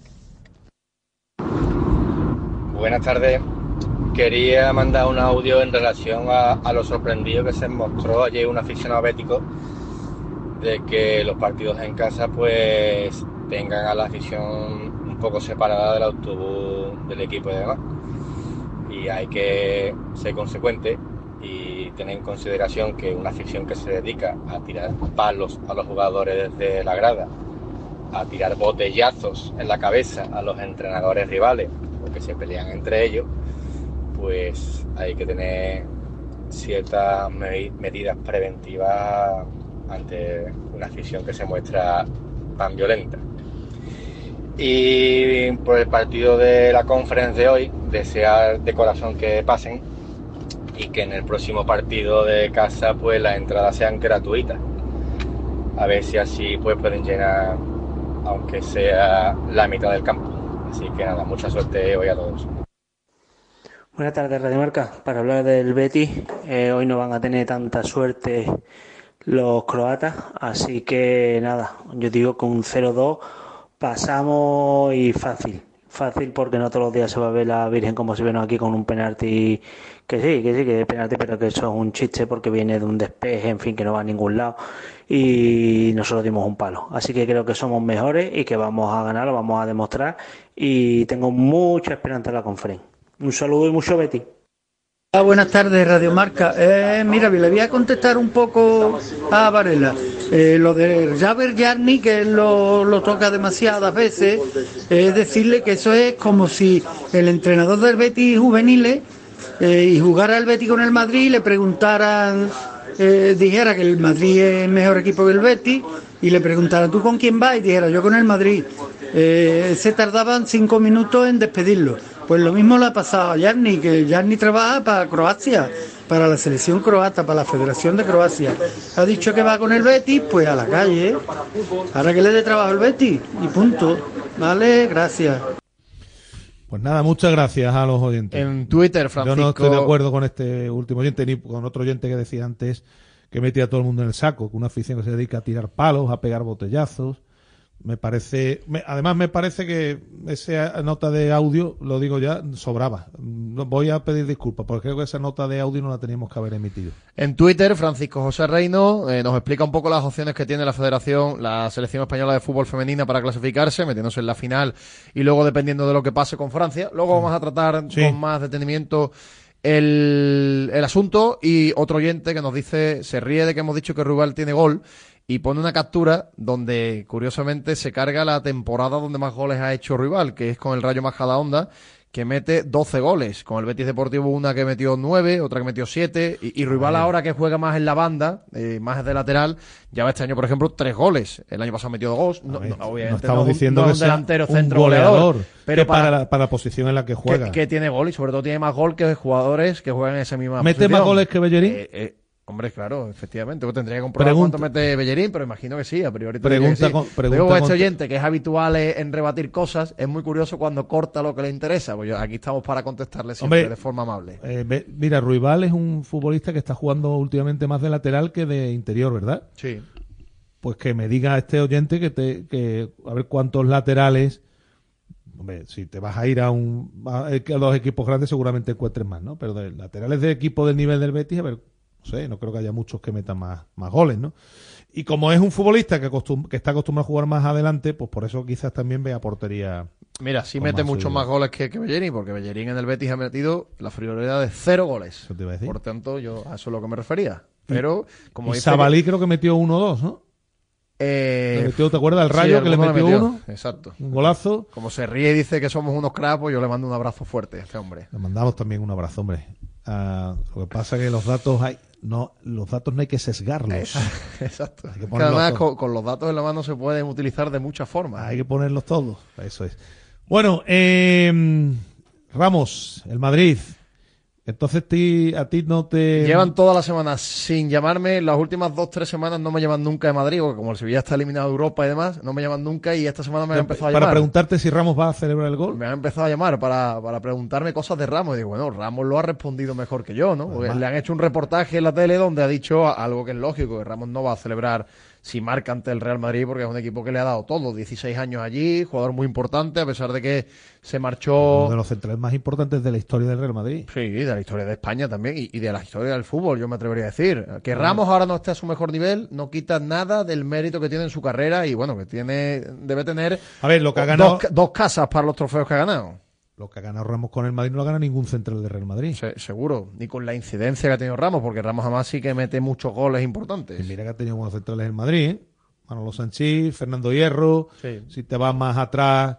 Buenas tardes. Quería mandar un audio en relación a, a lo sorprendido que se mostró ayer un aficionado bético de que los partidos en casa pues tengan a la afición poco separada del autobús del equipo y demás. Y hay que ser consecuente y tener en consideración que una afición que se dedica a tirar palos a los jugadores desde la grada, a tirar botellazos en la cabeza a los entrenadores rivales, porque se pelean entre ellos, pues hay que tener ciertas me- medidas preventivas ante una afición que se muestra tan violenta. Y por el partido de la conferencia de hoy, desear de corazón que pasen y que en el próximo partido de casa pues las entradas sean gratuitas. A ver si así pues pueden llenar aunque sea la mitad del campo. Así que nada, mucha suerte hoy a todos. Buenas tardes, Radio Marca. Para hablar del Betis, eh, hoy no van a tener tanta suerte los croatas, así que nada, yo digo con un 0-2 pasamos y fácil. Fácil porque no todos los días se va a ver la Virgen como se ve aquí con un penalti, que sí, que sí, que penalti, pero que eso es un chiste porque viene de un despeje, en fin, que no va a ningún lado y nosotros dimos un palo. Así que creo que somos mejores y que vamos a ganar, lo vamos a demostrar y tengo mucha esperanza en la conferencia. Un saludo y mucho Betty. Ah, buenas tardes, Radio Marca. Eh, mira, le voy a contestar un poco a Varela. Eh, lo de Javer Yarni, que lo, toca demasiadas veces, es decirle que eso es como si el entrenador del Betis juveniles eh, y jugara el Betis con el Madrid y le preguntaran, eh, dijera que el Madrid es mejor equipo que el Betis y le preguntaran, ¿tú con quién vas? Y dijera, yo con el Madrid. Se tardaban cinco minutos en despedirlo. Pues lo mismo le ha pasado a Yarni, que Yarni trabaja para Croacia, para la selección croata, para la Federación de Croacia. Ha dicho que va con el Betis, pues a la calle. ¿eh? Ahora que le dé trabajo al Betis y punto. Vale, gracias. Pues nada, muchas gracias a los oyentes. En Twitter, Yo Francisco. no estoy de acuerdo con este último oyente ni con otro oyente que decía antes que metía a todo el mundo en el saco, que una afición que se dedica a tirar palos, a pegar botellazos. Me parece, me- además me parece que esa nota de audio, lo digo ya, sobraba. Voy a pedir disculpas porque creo que esa nota de audio no la teníamos que haber emitido. En Twitter, Francisco José Reino eh, nos explica un poco las opciones que tiene la Federación, la Selección Española de Fútbol Femenina para clasificarse, metiéndose en la final y luego dependiendo de lo que pase con Francia. Luego vamos a tratar Sí. con más detenimiento el, el asunto y otro oyente que nos dice, se ríe de que hemos dicho que Rugal tiene gol y pone una captura donde curiosamente se carga la temporada donde más goles ha hecho Rival, que es con el Rayo Majadahonda, que mete 12 goles. Con el Betis Deportivo una que metió 9, otra que metió 7 y, y Rival ahora que juega más en la banda, eh, más de lateral, lleva este año por ejemplo 3 goles. El año pasado metió 2, no, no, obviamente no estamos es un- diciendo no que es un delantero un centro goleador, pero que para, para, la, para la posición en la que juega. que, que tiene gol y sobre todo tiene más gol que jugadores que juegan en esa misma ¿Mete posición. más goles que Bellerín? Eh, eh, Hombre, claro, efectivamente. Pues tendría que comprobar Pregunta- cuánto mete Bellerín, pero imagino que sí, a priori Pregunta que con- pregunta Digo, este oyente, que es habitual en rebatir cosas, es muy curioso cuando corta lo que le interesa. Pues yo- aquí estamos para contestarle siempre Hombre, de forma amable. Eh, ve- mira, Ruibal es un futbolista que está jugando últimamente más de lateral que de interior, ¿verdad? Sí. Pues que me diga este oyente que te que a ver cuántos laterales. Hombre, si te vas a ir a un a, a los equipos grandes seguramente encuentres más, ¿no? Pero de laterales de equipo del nivel del Betis, a ver, sé, no creo que haya muchos que metan más, más goles, ¿no? Y como es un futbolista que, está acostumbrado a jugar más adelante, pues por eso quizás también vea portería. Mira, sí mete muchos más goles que, que Bellerín, porque Bellerín en el Betis ha metido la friolera de cero goles. Eso te iba a decir. Por tanto, yo a eso es lo que me refería. Pero, como y dice Sabalí creo que metió uno o dos, ¿no? Eh, metió, ¿te acuerdas? El sí, Rayo que le metió, uno. Exacto. Un golazo. Como se ríe y dice que somos unos cracks, pues yo le mando un abrazo fuerte a este hombre. Le mandamos también un abrazo, hombre. Ah, lo que pasa es que los datos hay, no, los datos no hay que sesgarlos. Exacto. Hay que Que ponerlos además todos. con, con los datos en la mano se pueden utilizar de muchas formas. Hay que ponerlos todos. Eso es. Bueno, eh, Ramos, el Madrid. Entonces ti- a ti no te... Llevan toda la semana sin llamarme. Las últimas dos, tres semanas no me llaman nunca de Madrid, porque como el Sevilla está eliminado de Europa y demás, no me llaman nunca y esta semana me han empezado a para llamar. preguntarte si Ramos va a celebrar el gol. Me han empezado a llamar para, para preguntarme cosas de Ramos. Y digo, bueno, Ramos lo ha respondido mejor que yo, ¿no? Porque le han hecho un reportaje en la tele donde ha dicho algo que es lógico, que Ramos no va a celebrar si marca ante el Real Madrid, porque es un equipo que le ha dado todo, 16 años allí, jugador muy importante, a pesar de que se marchó... Uno de los centrales más importantes de la historia del Real Madrid. Sí, de la historia de España también y, y de la historia del fútbol, yo me atrevería a decir. Que Ramos ahora no esté a su mejor nivel no quita nada del mérito que tiene en su carrera y bueno, que tiene debe tener A ver, lo que ha dos ganado... ca- dos, casas para los trofeos que ha ganado. Lo que ha ganado Ramos con el Madrid no lo gana ningún central del Real Madrid. Se- seguro, ni con la incidencia que ha tenido Ramos, porque Ramos además sí que mete muchos goles importantes. Y mira que ha tenido buenos centrales en Madrid, ¿eh? Manolo Sanchís, Fernando Hierro, Sí. si te vas más atrás,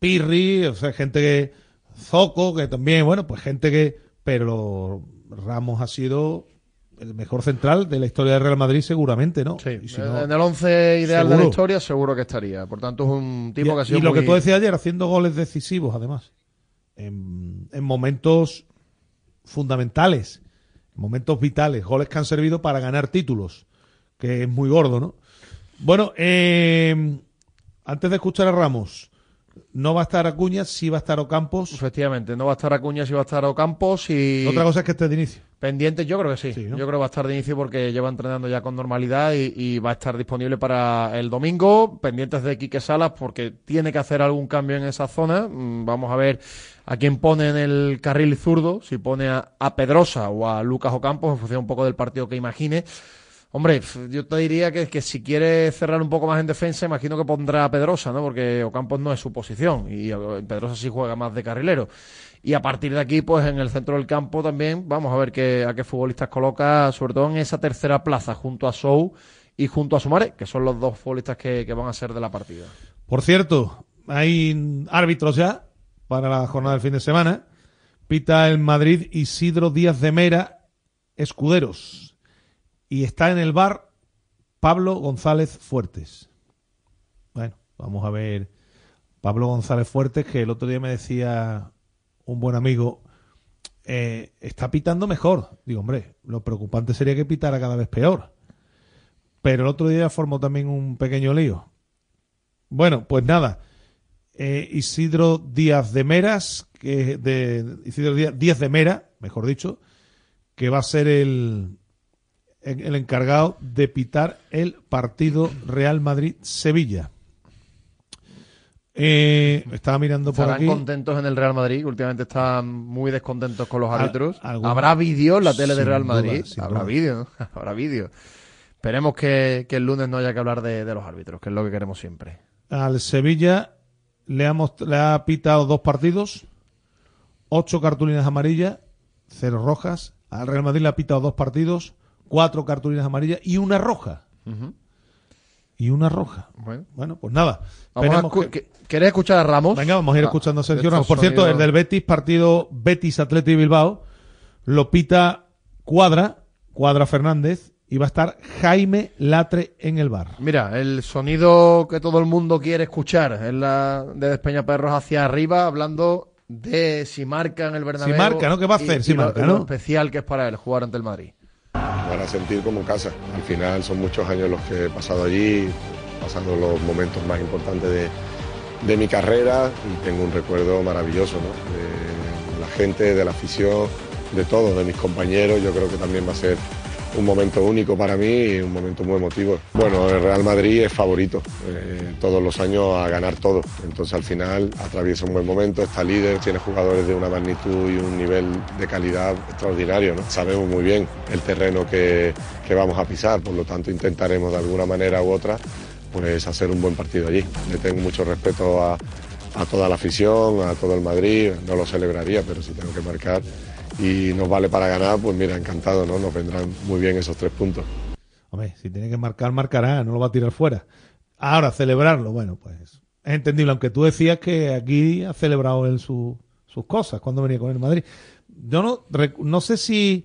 Pirri, o sea, gente que... Zoco, que también, bueno, pues gente que... Pero Ramos ha sido el mejor central de la historia del Real Madrid seguramente, ¿no? Sí, Y si no- en el once ideal de la historia seguro que estaría. Por tanto, es un tipo y, que ha sido y lo muy- que tú decías ayer, haciendo goles decisivos, además. En, en momentos fundamentales, en momentos vitales, goles que han servido para ganar títulos, que es muy gordo, ¿no? Bueno, eh, antes de escuchar a Ramos, no va a estar Acuña, sí va a estar Ocampos. Efectivamente, no va a estar Acuña, sí va a estar Ocampos y... Otra cosa es que esté de inicio. Pendiente, yo creo que sí. Yo creo que va a estar de inicio porque lleva entrenando ya con normalidad y, y va a estar disponible para el domingo. Pendientes de Quique Salas porque tiene que hacer algún cambio en esa zona. Mm, Vamos a ver a quién pone en el carril zurdo, si pone a, Pedrosa o a Lucas Ocampos, en función un poco del partido que imagine. Hombre, yo te diría que, que si quiere cerrar un poco más en defensa, imagino que pondrá a Pedrosa, ¿no? Porque Ocampos no es su posición y eh, Pedrosa sí juega más de carrilero. Y a partir de aquí, pues en el centro del campo también vamos a ver qué, a qué futbolistas coloca, sobre todo en esa tercera plaza, junto a Sou y junto a Sumare, que son los dos futbolistas que, que van a ser de la partida. Por cierto, hay árbitros ya para la jornada del fin de semana. Pita el Madrid Isidro Díaz de Mera, Escuderos. Y está en el bar Pablo González Fuertes. Bueno, vamos a ver. Pablo González Fuertes, que el otro día me decía un buen amigo, eh, está pitando mejor. Digo, hombre, lo preocupante sería que pitara cada vez peor. Pero el otro día formó también un pequeño lío. Bueno, pues nada. Eh, Isidro Díaz de Meras, que de Isidro Díaz, Díaz de Mera, mejor dicho, que va a ser el, el encargado de pitar el partido Real Madrid-Sevilla. Eh, estaba mirando por Estarán aquí. contentos en el Real Madrid, últimamente están muy descontentos con los árbitros. Habrá vídeo en la tele de Real Madrid, habrá vídeo, ¿no? habrá vídeo. Esperemos que, que el lunes no haya que hablar de, de los árbitros, que es lo que queremos siempre. Al Sevilla le ha, le ha pitado dos partidos, ocho cartulinas amarillas, cero rojas. Al Real Madrid le ha pitado dos partidos, cuatro cartulinas amarillas y una roja. Y una roja. Bueno, pues nada. Escu- que- ¿Querés escuchar a Ramos? Venga, vamos a ir Ah, escuchando a Sergio Ramos. Por cierto, el del Betis, partido Betis Atleti Bilbao, lo pita Cuadra, Cuadra Fernández, y va a estar Jaime Latre en el bar. Mira, el sonido que todo el mundo quiere escuchar es la de Despeñaperros hacia arriba, hablando de si marca en el Bernabéu. Si marca, ¿no? ¿Qué va a hacer y- si y lo- marca, lo no? especial que es para él jugar ante el Madrid. me hará sentir como en casa. Al final son muchos años los que he pasado allí, pasando los momentos más importantes de, de mi carrera y tengo un recuerdo maravilloso ¿no? de la gente, de la afición, de todos, de mis compañeros. Yo creo que también va a ser un momento único para mí y un momento muy emotivo. Bueno, el Real Madrid es favorito eh, todos los años a ganar todo. Entonces al final atraviesa un buen momento, está líder, tiene jugadores de una magnitud y un nivel de calidad extraordinario. ¿no? Sabemos muy bien el terreno que, que vamos a pisar, por lo tanto intentaremos de alguna manera u otra pues hacer un buen partido allí. Le tengo mucho respeto a, a toda la afición, a todo el Madrid, no lo celebraría, pero si tengo que marcar y nos vale para ganar, pues mira, encantado, ¿no? Nos vendrán muy bien esos tres puntos. Hombre, si tiene que marcar, marcará, no lo va a tirar fuera. Ahora, celebrarlo, bueno, pues es entendible, aunque tú decías que aquí ha celebrado él su- sus cosas cuando venía con el Madrid. Yo no, no sé si,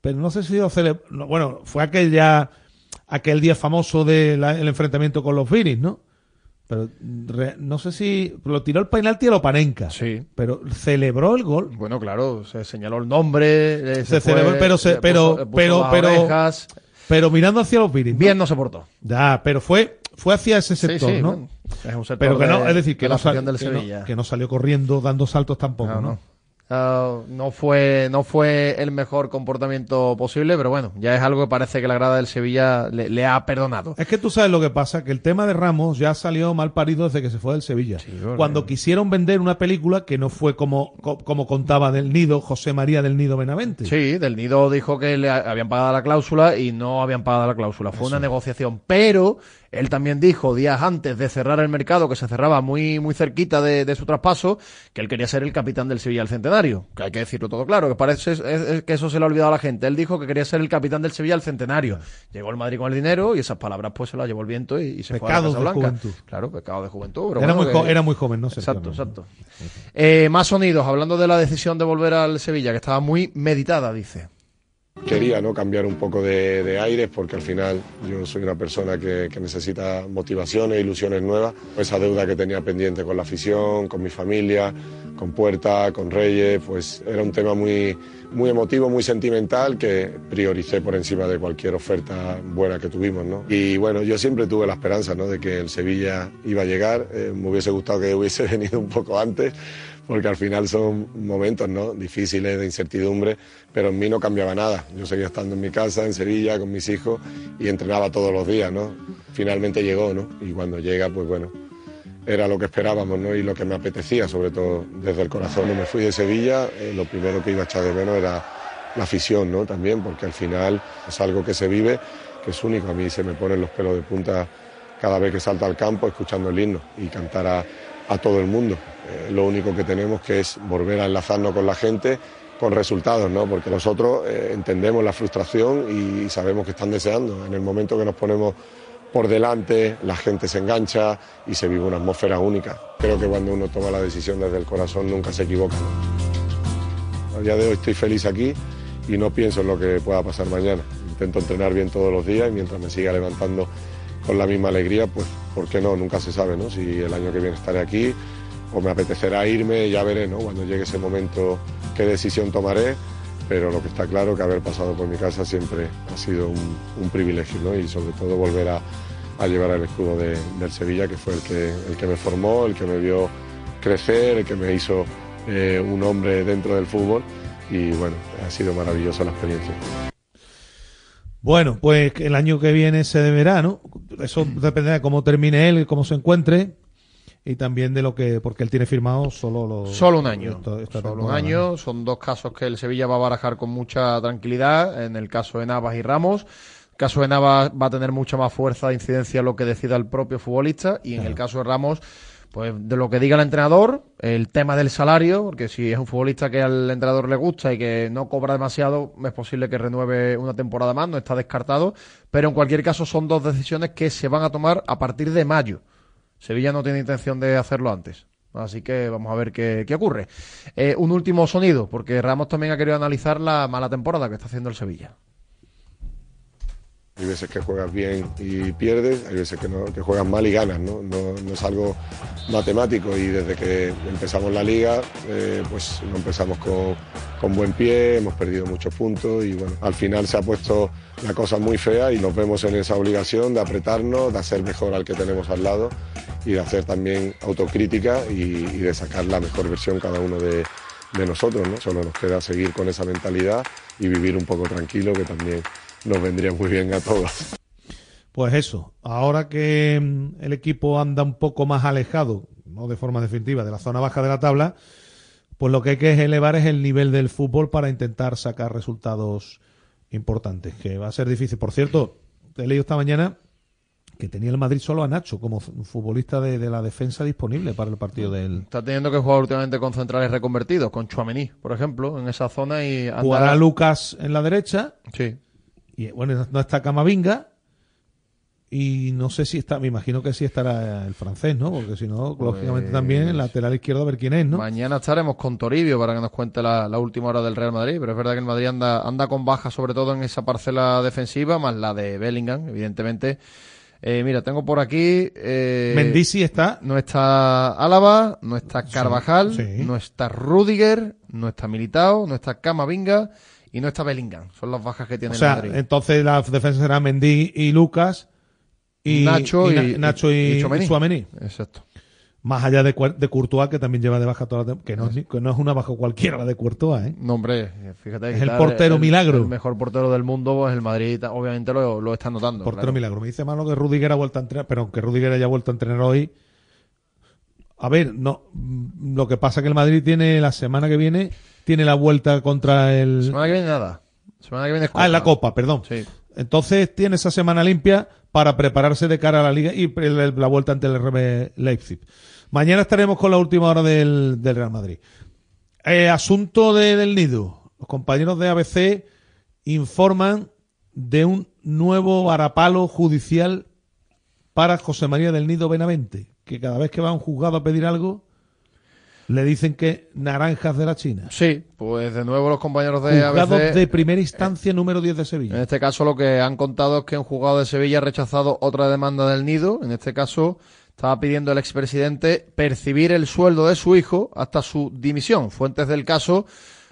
pero no sé si lo cele- no, bueno, fue aquel ya, aquel día famoso del enfrentamiento con los Viris, ¿no? Pero re- no sé si lo tiró el penalti a lo Panenka. Sí. Pero celebró el gol. Bueno, claro, se señaló el nombre, eh, Se fue, celebró, pero se, pero, puso- puso pero, las pero, pero mirando hacia los Viris. Bien no se portó. Ya, pero fue, fue hacia ese sector, sí, ¿no? bueno, es un sector pero que no, es decir, que de no, sal- que no- Sevilla. que no salió corriendo dando saltos tampoco, No, ¿no? No. Ah, no fue no fue el mejor comportamiento posible, pero bueno, ya es algo que parece que la grada del Sevilla le, le ha perdonado. Es que tú sabes lo que pasa, que el tema de Ramos ya salió mal parido desde que se fue del Sevilla. Cuando quisieron vender una película que no fue como, co- como contaba del Nido, José María del Nido Benavente. Sí, Del Nido dijo que le ha- habían pagado la cláusula y no habían pagado la cláusula. Fue una negociación, pero él también dijo días antes de cerrar el mercado, que se cerraba muy, muy cerquita de, de su traspaso, que él quería ser el capitán del Sevilla al centenario. Que hay que decirlo todo claro, que parece es- es- que eso se le ha olvidado a la gente. Él dijo que quería ser el capitán del Sevilla al centenario. Llegó el Madrid con el dinero y esas palabras pues se las llevó el viento y, y se fue a la Casa de Blanca. juventud. Claro, pecado de juventud. pero Era bueno, muy que- era muy joven, ¿no? Exacto, exacto. Eh, más sonidos, hablando de la decisión de volver al Sevilla, que estaba muy meditada, dice. Quería ¿no? cambiar un poco de, de aires porque al final yo soy una persona que, que necesita motivaciones, ilusiones nuevas. Esa deuda que tenía pendiente con la afición, con mi familia, con Puerta, con Reyes, pues era un tema muy, muy emotivo, muy sentimental que prioricé por encima de cualquier oferta buena que tuvimos. ¿no? Y bueno, yo siempre tuve la esperanza ¿no? de que el Sevilla iba a llegar. Eh, me hubiese gustado que hubiese venido un poco antes porque al final son momentos ¿no? difíciles de incertidumbre, pero en mí no cambiaba nada. Yo seguía estando en mi casa, en Sevilla, con mis hijos y entrenaba todos los días. ¿no? Finalmente llegó, ¿no? y cuando llega, pues bueno, era lo que esperábamos ¿no? y lo que me apetecía, sobre todo desde el corazón. Me fui de Sevilla, eh, lo primero que iba a echar de menos era la afición ¿no? también, porque al final es algo que se vive, que es único. A mí se me ponen los pelos de punta cada vez que salta al campo escuchando el himno y cantar a todo el mundo. Eh, lo único que tenemos que es volver a enlazarnos con la gente con resultados, ¿no? Porque nosotros eh, entendemos la frustración y sabemos que están deseando. En el momento que nos ponemos por delante, la gente se engancha y se vive una atmósfera única. Creo que cuando uno toma la decisión desde el corazón nunca se equivoca. ¿no? A día de hoy estoy feliz aquí y no pienso en lo que pueda pasar mañana. Intento entrenar bien todos los días y mientras me siga levantando con la misma alegría, pues ¿por qué no? Nunca se sabe, ¿no? Si el año que viene estaré aquí o me apetecerá irme, ya veré, ¿no? Cuando llegue ese momento qué decisión tomaré, pero lo que está claro que haber pasado por mi casa siempre ha sido un, privilegio, ¿no? Y sobre todo volver a, a llevar el escudo de- del Sevilla, que fue el que, el que me formó, el que me vio crecer, el que me hizo eh, un hombre dentro del fútbol y bueno, ha sido maravillosa la experiencia. Bueno, pues el año que viene se deberá, ¿no? Eso dependerá de cómo termine él, cómo se encuentre y también de lo que, porque él tiene firmado solo Solo un año. Solo un año. Son dos casos que el Sevilla va a barajar con mucha tranquilidad. En el caso de Navas y Ramos. El caso de Navas va a tener mucha más fuerza de incidencia lo que decida el propio futbolista. Y en el caso de Ramos, pues de lo que diga el entrenador, el tema del salario, porque si es un futbolista que al entrenador le gusta y que no cobra demasiado, es posible que renueve una temporada más, no está descartado. Pero en cualquier caso son dos decisiones que se van a tomar a partir de mayo. Sevilla no tiene intención de hacerlo antes. Así que vamos a ver qué, qué ocurre. Eh, un último sonido, porque Ramos también ha querido analizar la mala temporada que está haciendo el Sevilla. Hay veces que juegas bien y pierdes, hay veces que, no, que juegas mal y ganas, ¿no? No, es algo matemático y desde que empezamos la liga, eh, pues no empezamos con, con buen pie, hemos perdido muchos puntos y bueno, al final se ha puesto la cosa muy fea y nos vemos en esa obligación de apretarnos, de hacer mejor al que tenemos al lado y de hacer también autocrítica y, de sacar la mejor versión cada uno de, de nosotros, ¿no? Solo nos queda seguir con esa mentalidad y vivir un poco tranquilo que también nos vendría muy bien a todos. Pues eso, ahora que mm, el equipo anda un poco más alejado, no de forma definitiva, de la zona baja de la tabla, pues lo que hay que elevar es el nivel del fútbol para intentar sacar resultados importantes, que va a ser difícil. Por cierto, te he leído esta mañana que tenía el Madrid solo a Nacho como fu- futbolista de, de la defensa disponible para el partido del... Está teniendo que jugar últimamente con centrales reconvertidos, con Chuamení, por ejemplo, en esa zona y Jugará Lucas en la derecha. Sí. Y bueno, no está Camavinga. Y no sé si está, me imagino que sí estará el francés, ¿no? Porque si no, lógicamente también el lateral izquierdo a ver quién es, ¿no? Mañana estaremos con Toribio para que nos cuente la, la última hora del Real Madrid, pero es verdad que el Madrid anda, anda con bajas, sobre todo en esa parcela defensiva, más la de Bellingham, evidentemente. Eh, mira, tengo por aquí. Eh, Mendy sí está. No está Álava, no está Carvajal, sí. no está Rudiger, no está Militao, no está Camavinga y no está Bellingham. Son las bajas que tiene O sea, Madrid. entonces la defensa será Mendy y Lucas. Y Nacho Na- y- Nacho y, y y. Exacto. Más allá de, de Courtois, que también lleva de baja toda la que no, es que no es una baja cualquiera la de Courtois, ¿eh? No, hombre, fíjate. Es el portero milagro. El mejor portero del mundo, pues el Madrid obviamente lo, lo está notando. Portero claro. milagro. Me dice malo que Rudiger ha vuelto a entrenar, pero aunque Rudiger haya vuelto a entrenar hoy. A ver, no. mm, Lo que pasa que el Madrid tiene la semana que viene, tiene la vuelta contra el. Semana que viene nada. Semana que viene es Ah, en la Copa, perdón. Entonces tiene esa semana limpia para prepararse de cara a la Liga y la vuelta ante el RB Leipzig. Mañana estaremos con la última hora del, del Real Madrid. Eh, asunto de- del nido. Los compañeros de ABC informan de un nuevo varapalo judicial para José María del Nido Benavente, que cada vez que va a un juzgado a pedir algo, le dicen que naranjas de la China. Sí, pues de nuevo los compañeros de Juzgado ABC. de primera instancia número 10 de Sevilla. En este caso lo que han contado es que un juzgado de Sevilla ha rechazado otra demanda del Nido. En este caso estaba pidiendo el expresidente percibir el sueldo de su hijo hasta su dimisión. Fuentes del caso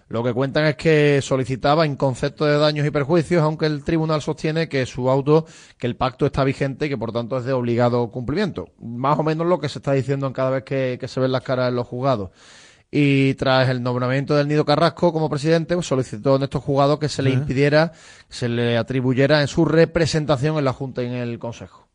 lo que cuentan es que solicitaba en concepto de daños y perjuicios, aunque el tribunal sostiene que su auto, que el pacto está vigente y que por tanto es de obligado cumplimiento. Más o menos lo que se está diciendo en cada vez que, que se ven las caras en los juzgados. Y tras el nombramiento del Nido Carrasco como presidente, pues solicitó en estos juzgados que se le impidiera, se le atribuyera en su representación en la Junta y en el Consejo.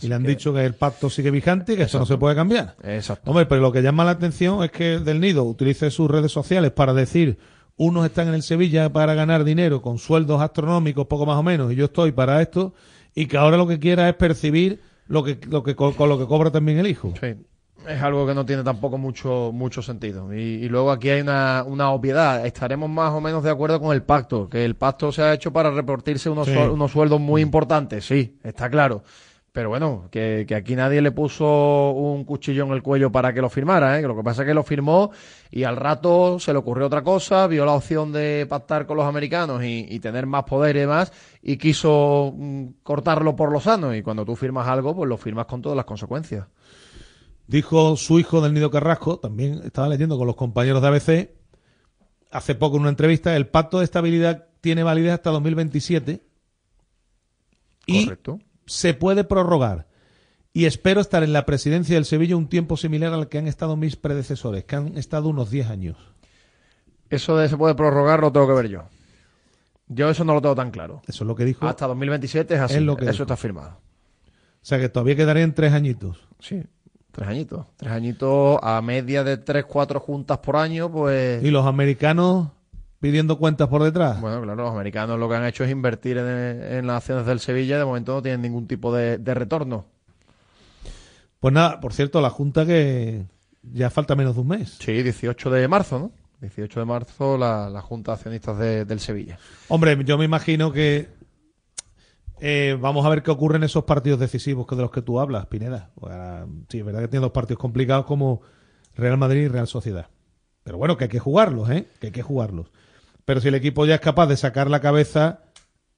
Y le han dicho que el pacto sigue vigente y que eso no se puede cambiar. Exacto. Hombre, pero lo que llama la atención es que Del Nido utilice sus redes sociales para decir unos están en el Sevilla para ganar dinero con sueldos astronómicos, poco más o menos, y yo estoy para esto, y que ahora lo que quiera es percibir lo que, lo que co- con lo que cobra también el hijo. Sí. Es algo que no tiene tampoco mucho, mucho sentido. Y, y luego aquí hay una, una obviedad. Estaremos más o menos de acuerdo con el pacto, que el pacto se ha hecho para repartirse unos, Sí. unos sueldos muy importantes, sí, está claro. Pero bueno, que, que aquí nadie le puso un cuchillo en el cuello para que lo firmara, ¿eh? lo que pasa es que lo firmó y al rato se le ocurrió otra cosa, vio la opción de pactar con los americanos y, y tener más poder y demás, y quiso mm, cortarlo por lo sano. Y cuando tú firmas algo, pues lo firmas con todas las consecuencias. Dijo su hijo del Nido Carrasco, también estaba leyendo con los compañeros de ABC, hace poco en una entrevista, el pacto de estabilidad tiene validez hasta 2027 y Correcto. Se puede prorrogar. Y espero estar en la presidencia del Sevilla un tiempo similar al que han estado mis predecesores, que han estado unos 10 años. Eso de se puede prorrogar lo tengo que ver yo. Yo eso no lo tengo tan claro. Eso es lo que dijo. Hasta 2027 es así. Es lo que eso dijo. está firmado. O sea que todavía quedarían tres añitos. Sí, tres añitos. Tres añitos a media de tres, cuatro juntas por año, pues... Y los americanos pidiendo cuentas por detrás. Bueno, claro, los americanos lo que han hecho es invertir en, en las acciones del Sevilla y de momento no tienen ningún tipo de, de retorno. Pues nada, por cierto, la Junta que ya falta menos de un mes. Sí, 18 de marzo, ¿no? 18 de marzo la, la Junta de Accionistas de- del Sevilla. Hombre, yo me imagino que eh, vamos a ver qué ocurre en esos partidos decisivos que de los que tú hablas, Pineda. Ah, sí, es verdad que tiene dos partidos complicados como Real Madrid y Real Sociedad. Pero bueno, que hay que jugarlos, ¿eh? Que hay que jugarlos. Pero si el equipo ya es capaz de sacar la cabeza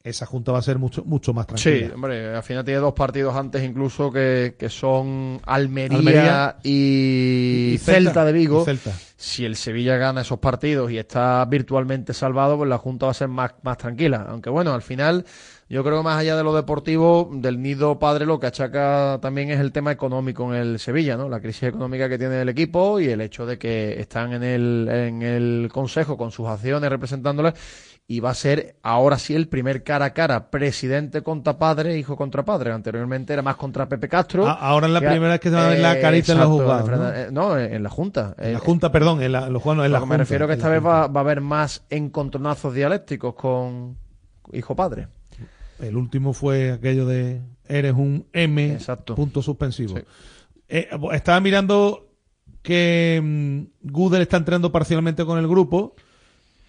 esa junta va a ser mucho, mucho más Sí, tranquila. hombre, al final tiene dos partidos antes incluso que, que son Almería, Almería y, y Celta, Celta, de Vigo. y Celta. Si el Sevilla gana esos partidos y está virtualmente salvado, pues la Junta va a ser más, más tranquila. Aunque bueno, al final yo creo que más allá de lo deportivo, del nido padre lo que achaca también es el tema económico en el Sevilla, ¿no? La crisis económica que tiene el equipo y el hecho de que están en el, en el Consejo con sus acciones representándolas y va a ser ahora sí el primer cara a cara, presidente contra padre, hijo contra padre. Anteriormente era más contra Pepe Castro. Ah, ahora es la que- primera vez que se va a ver la carita en los exacto, juzgados, ¿no? eh, No, en la Junta. En la Eh, Junta, perdón, en la, los jugados, en la que me Junta, refiero que esta vez Junta. va, va a haber más encontronazos dialécticos con hijo-padre. El último fue aquello de eres un M, Exacto. punto suspensivo. Eh, estaba mirando que Gudel está entrando parcialmente con el grupo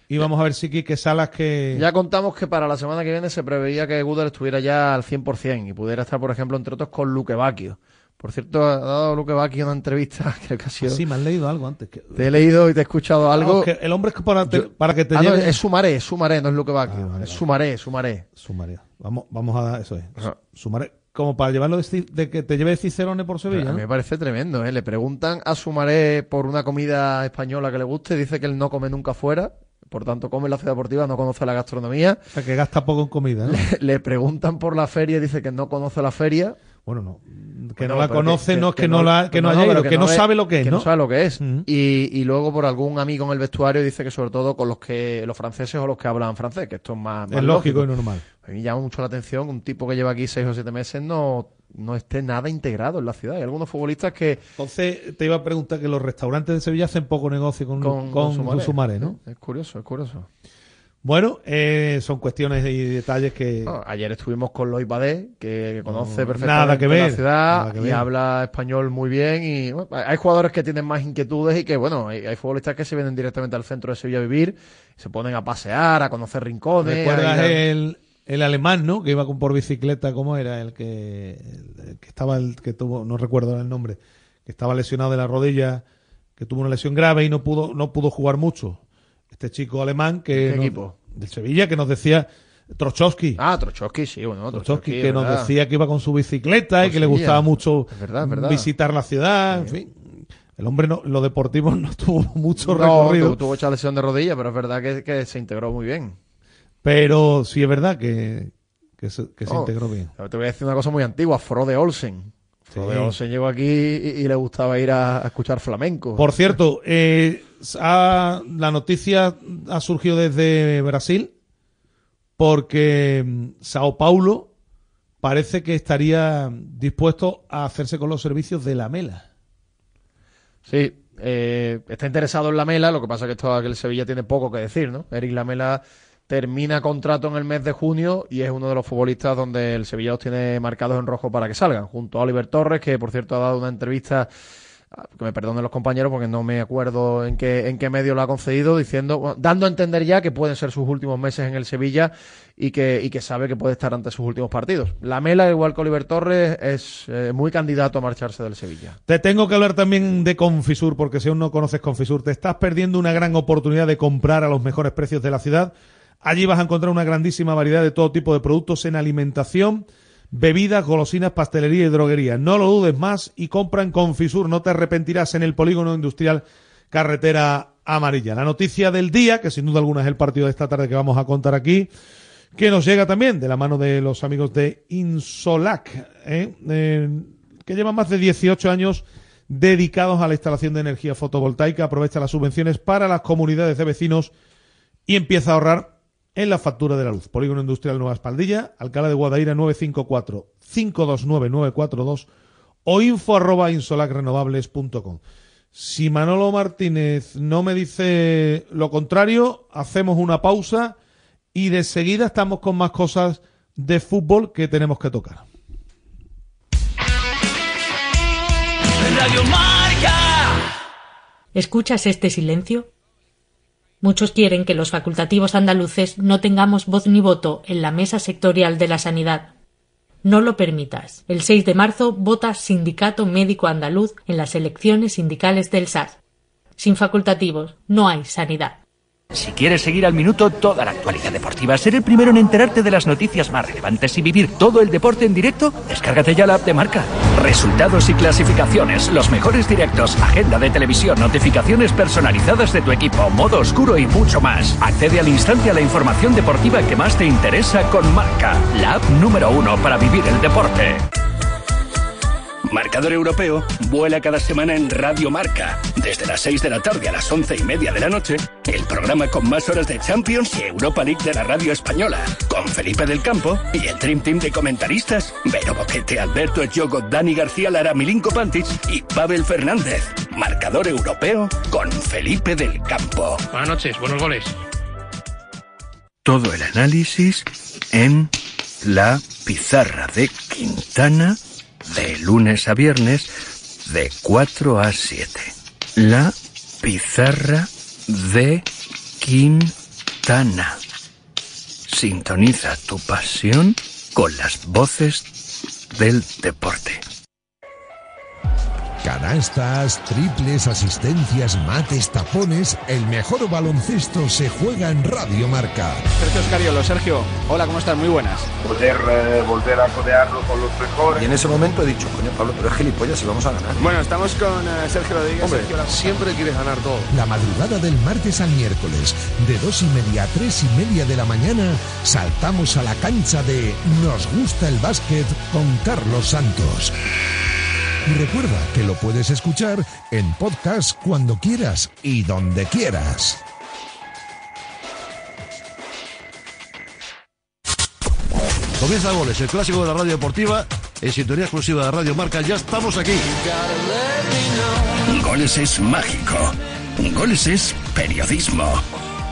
y vamos a ver si Quique Salas que... Ya contamos que para la semana que viene se preveía que Gudel estuviera ya al 100% y pudiera estar, por ejemplo, entre otros con Luque Bacchio. Por cierto, ha dado Luque Bacchio una entrevista, creo que ha sido... Ah, Sí, me has leído algo antes. que- Te he leído y te he escuchado algo. Que el hombre es para, te- para que te Ah, no, lleve... es Sumaré, es Sumaré, no es Luque Bacchio. Ah, vale, es. Sumaré, Sumaré. Sumaré. Vamos, vamos a dar, eso es. Sumaré. Como para llevarlo de, de que te lleve Cicerone por Sevilla. A mí ¿no? me parece tremendo, ¿eh? Le preguntan a Sumaré por una comida española que le guste, dice que él no come nunca fuera, por tanto come en la ciudad deportiva, no conoce la gastronomía. O sea, que gasta poco en comida, ¿no? Le preguntan por la feria, dice que no conoce la feria. Bueno, no. Que Bueno, no la conoce, no es que no la- que no haya pero ido, que no sabe lo que es, que ¿no? sabe lo que es. Y, y luego por algún amigo en el vestuario dice que sobre todo con los que los franceses o los que hablan francés, que esto es más, más Es lógico y normal. A mí llama mucho la atención que un tipo que lleva aquí seis o siete meses no, no esté nada integrado en la ciudad. Hay algunos futbolistas que Entonces te iba a preguntar que los restaurantes de Sevilla hacen poco negocio con, con, con Sumaré, ¿no? Es curioso, es curioso. Bueno, eh, son cuestiones y detalles que... No, ayer estuvimos con Lois Badé, que, conoce No, perfectamente nada que ver, la ciudad y ver. habla español muy bien. Y bueno, hay jugadores que tienen más inquietudes y que, bueno, hay, hay futbolistas que se vienen directamente al centro de Sevilla a vivir, se ponen a pasear, a conocer rincones. ¿Recuerdas a el, el alemán, no? Que iba con por bicicleta, ¿cómo era? El que, el que estaba, el que tuvo, no recuerdo el nombre, que estaba lesionado de la rodilla, que tuvo una lesión grave y no pudo, no pudo jugar mucho. Este chico alemán que... ¿Qué nos- equipo? Del Sevilla, que nos decía... Trochowski. Ah, Trochowski, sí, bueno, Trochowski, que nos verdad. decía que iba con su bicicleta y Por que le gustaba mucho Es verdad, es verdad. visitar la ciudad, en fin. El hombre no, lo deportivo no tuvo mucho No, recorrido. tu- tuvo esa lesión de rodilla, pero es verdad que, que se integró muy bien. Pero sí es verdad que, que se, que se Oh, integró bien. Te voy a decir una cosa muy antigua, Frode Olsen. Frode Sí. Olsen llegó aquí y, y le gustaba ir a, a escuchar flamenco. Por cierto, eh, la noticia ha surgido desde Brasil porque mm, Sao Paulo parece que estaría dispuesto a hacerse con los servicios de la Mela. Sí, eh, está interesado en Lamela, lo que pasa que esto el Sevilla tiene poco que decir, ¿no? Eric Lamela termina contrato en el mes de junio y es uno de los futbolistas donde el Sevilla los tiene marcados en rojo para que salgan, junto a Oliver Torres, que por cierto ha dado una entrevista que me perdonen los compañeros porque no me acuerdo en qué, en qué medio lo ha concedido, diciendo, dando a entender ya que pueden ser sus últimos meses en el Sevilla y que, y que sabe que puede estar ante sus últimos partidos. La Mela, igual que Oliver Torres, es eh, muy candidato a marcharse del Sevilla. Te tengo que hablar también de Confisur, porque si aún no conoces Confisur, te estás perdiendo una gran oportunidad de comprar a los mejores precios de la ciudad. Allí vas a encontrar una grandísima variedad de todo tipo de productos en alimentación, bebidas, golosinas, pastelería y droguería. No lo dudes más y compra en Confisur, no te arrepentirás en el polígono industrial Carretera Amarilla. La noticia del día, que sin duda alguna es el partido de esta tarde que vamos a contar aquí, que nos llega también de la mano de los amigos de Insolac, ¿eh? Eh, que llevan más de 18 años dedicados a la instalación de energía fotovoltaica, aprovecha las subvenciones para las comunidades de vecinos y empieza a ahorrar en la factura de la luz. Polígono Industrial Nueva Espaldilla, Alcalá de Guadaira 954-529-942 o info arroba insolacrenovables.com. Si Manolo Martínez no me dice lo contrario, hacemos una pausa y de seguida estamos con más cosas de fútbol que tenemos que tocar. Radio Marca. ¿Escuchas este silencio? Muchos quieren que los facultativos andaluces no tengamos voz ni voto en la mesa sectorial de la sanidad. No lo permitas. El 6 de marzo vota Sindicato Médico Andaluz en las elecciones sindicales del SAS. Sin facultativos no hay sanidad. Si quieres seguir al minuto toda la actualidad deportiva, ser el primero en enterarte de las noticias más relevantes y vivir todo el deporte en directo, descárgate ya la app de marca. Resultados y clasificaciones, los mejores directos, agenda de televisión, notificaciones personalizadas de tu equipo, modo oscuro y mucho más. Accede al instante a la información deportiva que más te interesa con Marca, la app número uno para vivir el deporte. Marcador Europeo vuela cada semana en Radio Marca. Desde las 6 de la tarde a las 11 y media de la noche, el programa con más horas de Champions y Europa League de la radio española. Con Felipe del Campo y el Dream Team de comentaristas: Vero Boquete, Alberto Echogo, Dani García Lara, Milinko Pantic y Pavel Fernández. Marcador Europeo con Felipe del Campo. Buenas noches, buenos goles. Todo el análisis en la pizarra de Quintana de lunes a viernes de 4 a 7. La pizarra de Quintana. Sintoniza tu pasión con las voces del deporte. Canastas, triples, asistencias, mates, tapones. El mejor baloncesto se juega en Radio Marca. Sergio Escariolo, Sergio, hola, ¿cómo estás? Muy buenas. Poder eh, volver a codearlo con los mejores. Y en ese momento he dicho, coño Pablo, pero es gilipollas y vamos a ganar. Bueno, estamos con eh, Sergio Rodríguez. Hombre, Sergio, la- siempre quieres ganar todo. La madrugada del martes al miércoles, de dos y media a tres y media de la mañana, saltamos a la cancha de Nos gusta el básquet con Carlos Santos. Y recuerda que lo puedes escuchar en podcast cuando quieras y donde quieras. Comienza Goles, el clásico de la radio deportiva, en sintonía exclusiva de Radio Marca. Ya estamos aquí. Goles es mágico. Goles es periodismo.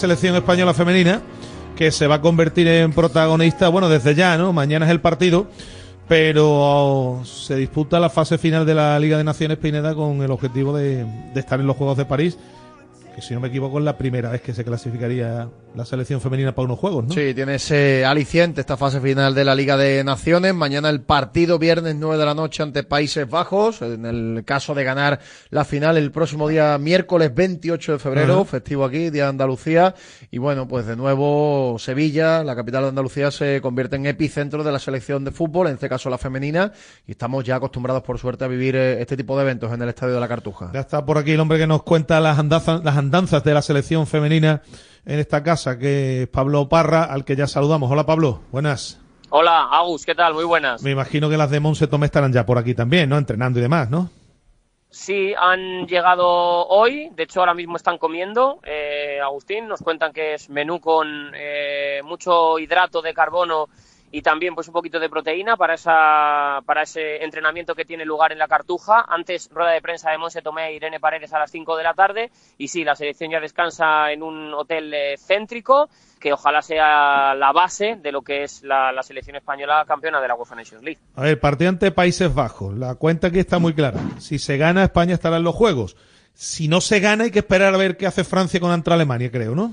Selección española femenina, que se va a convertir en protagonista, bueno, desde ya, ¿no? Mañana es el partido, pero se disputa la fase final de la Liga de Naciones Pineda con el objetivo de, de estar en los Juegos de París, que si no me equivoco es la primera vez que se clasificaría la selección femenina para unos Juegos, ¿no? Sí, tiene ese aliciente esta fase final de la Liga de Naciones. Mañana el partido, viernes 9 de la noche ante Países Bajos. En el caso de ganar la final el próximo día miércoles 28 de febrero, Ajá. festivo aquí, Día de Andalucía. Y bueno, pues de nuevo Sevilla, la capital de Andalucía, se convierte en epicentro de la selección de fútbol, en este caso la femenina. Y estamos ya acostumbrados, por suerte, a vivir eh, este tipo de eventos en el Estadio de la Cartuja. Ya está por aquí el hombre que nos cuenta las andanzas, las andanzas de la selección femenina en esta casa, que es Pablo Parra, al que ya saludamos. Hola Pablo, buenas. Hola, Agus, ¿qué tal? Muy buenas. Me imagino que las de Monse Tomé estarán ya por aquí también, ¿no? Entrenando y demás, ¿no? Sí, han llegado hoy, de hecho ahora mismo están comiendo. Eh, Agustín, nos cuentan que es menú con eh, mucho hidrato de carbono y también pues un poquito de proteína para esa para ese entrenamiento que tiene lugar en la Cartuja. Antes rueda de prensa de Monse Tomé e Irene Paredes a las 5 de la tarde y sí, la selección ya descansa en un hotel eh, céntrico que ojalá sea la base de lo que es la, selección española campeona de la UEFA Nations League. A ver, partido ante Países Bajos. La cuenta aquí está muy clara. Si se gana, España estará en los Juegos. Si no se gana, hay que esperar a ver qué hace Francia contra Alemania, creo, ¿no?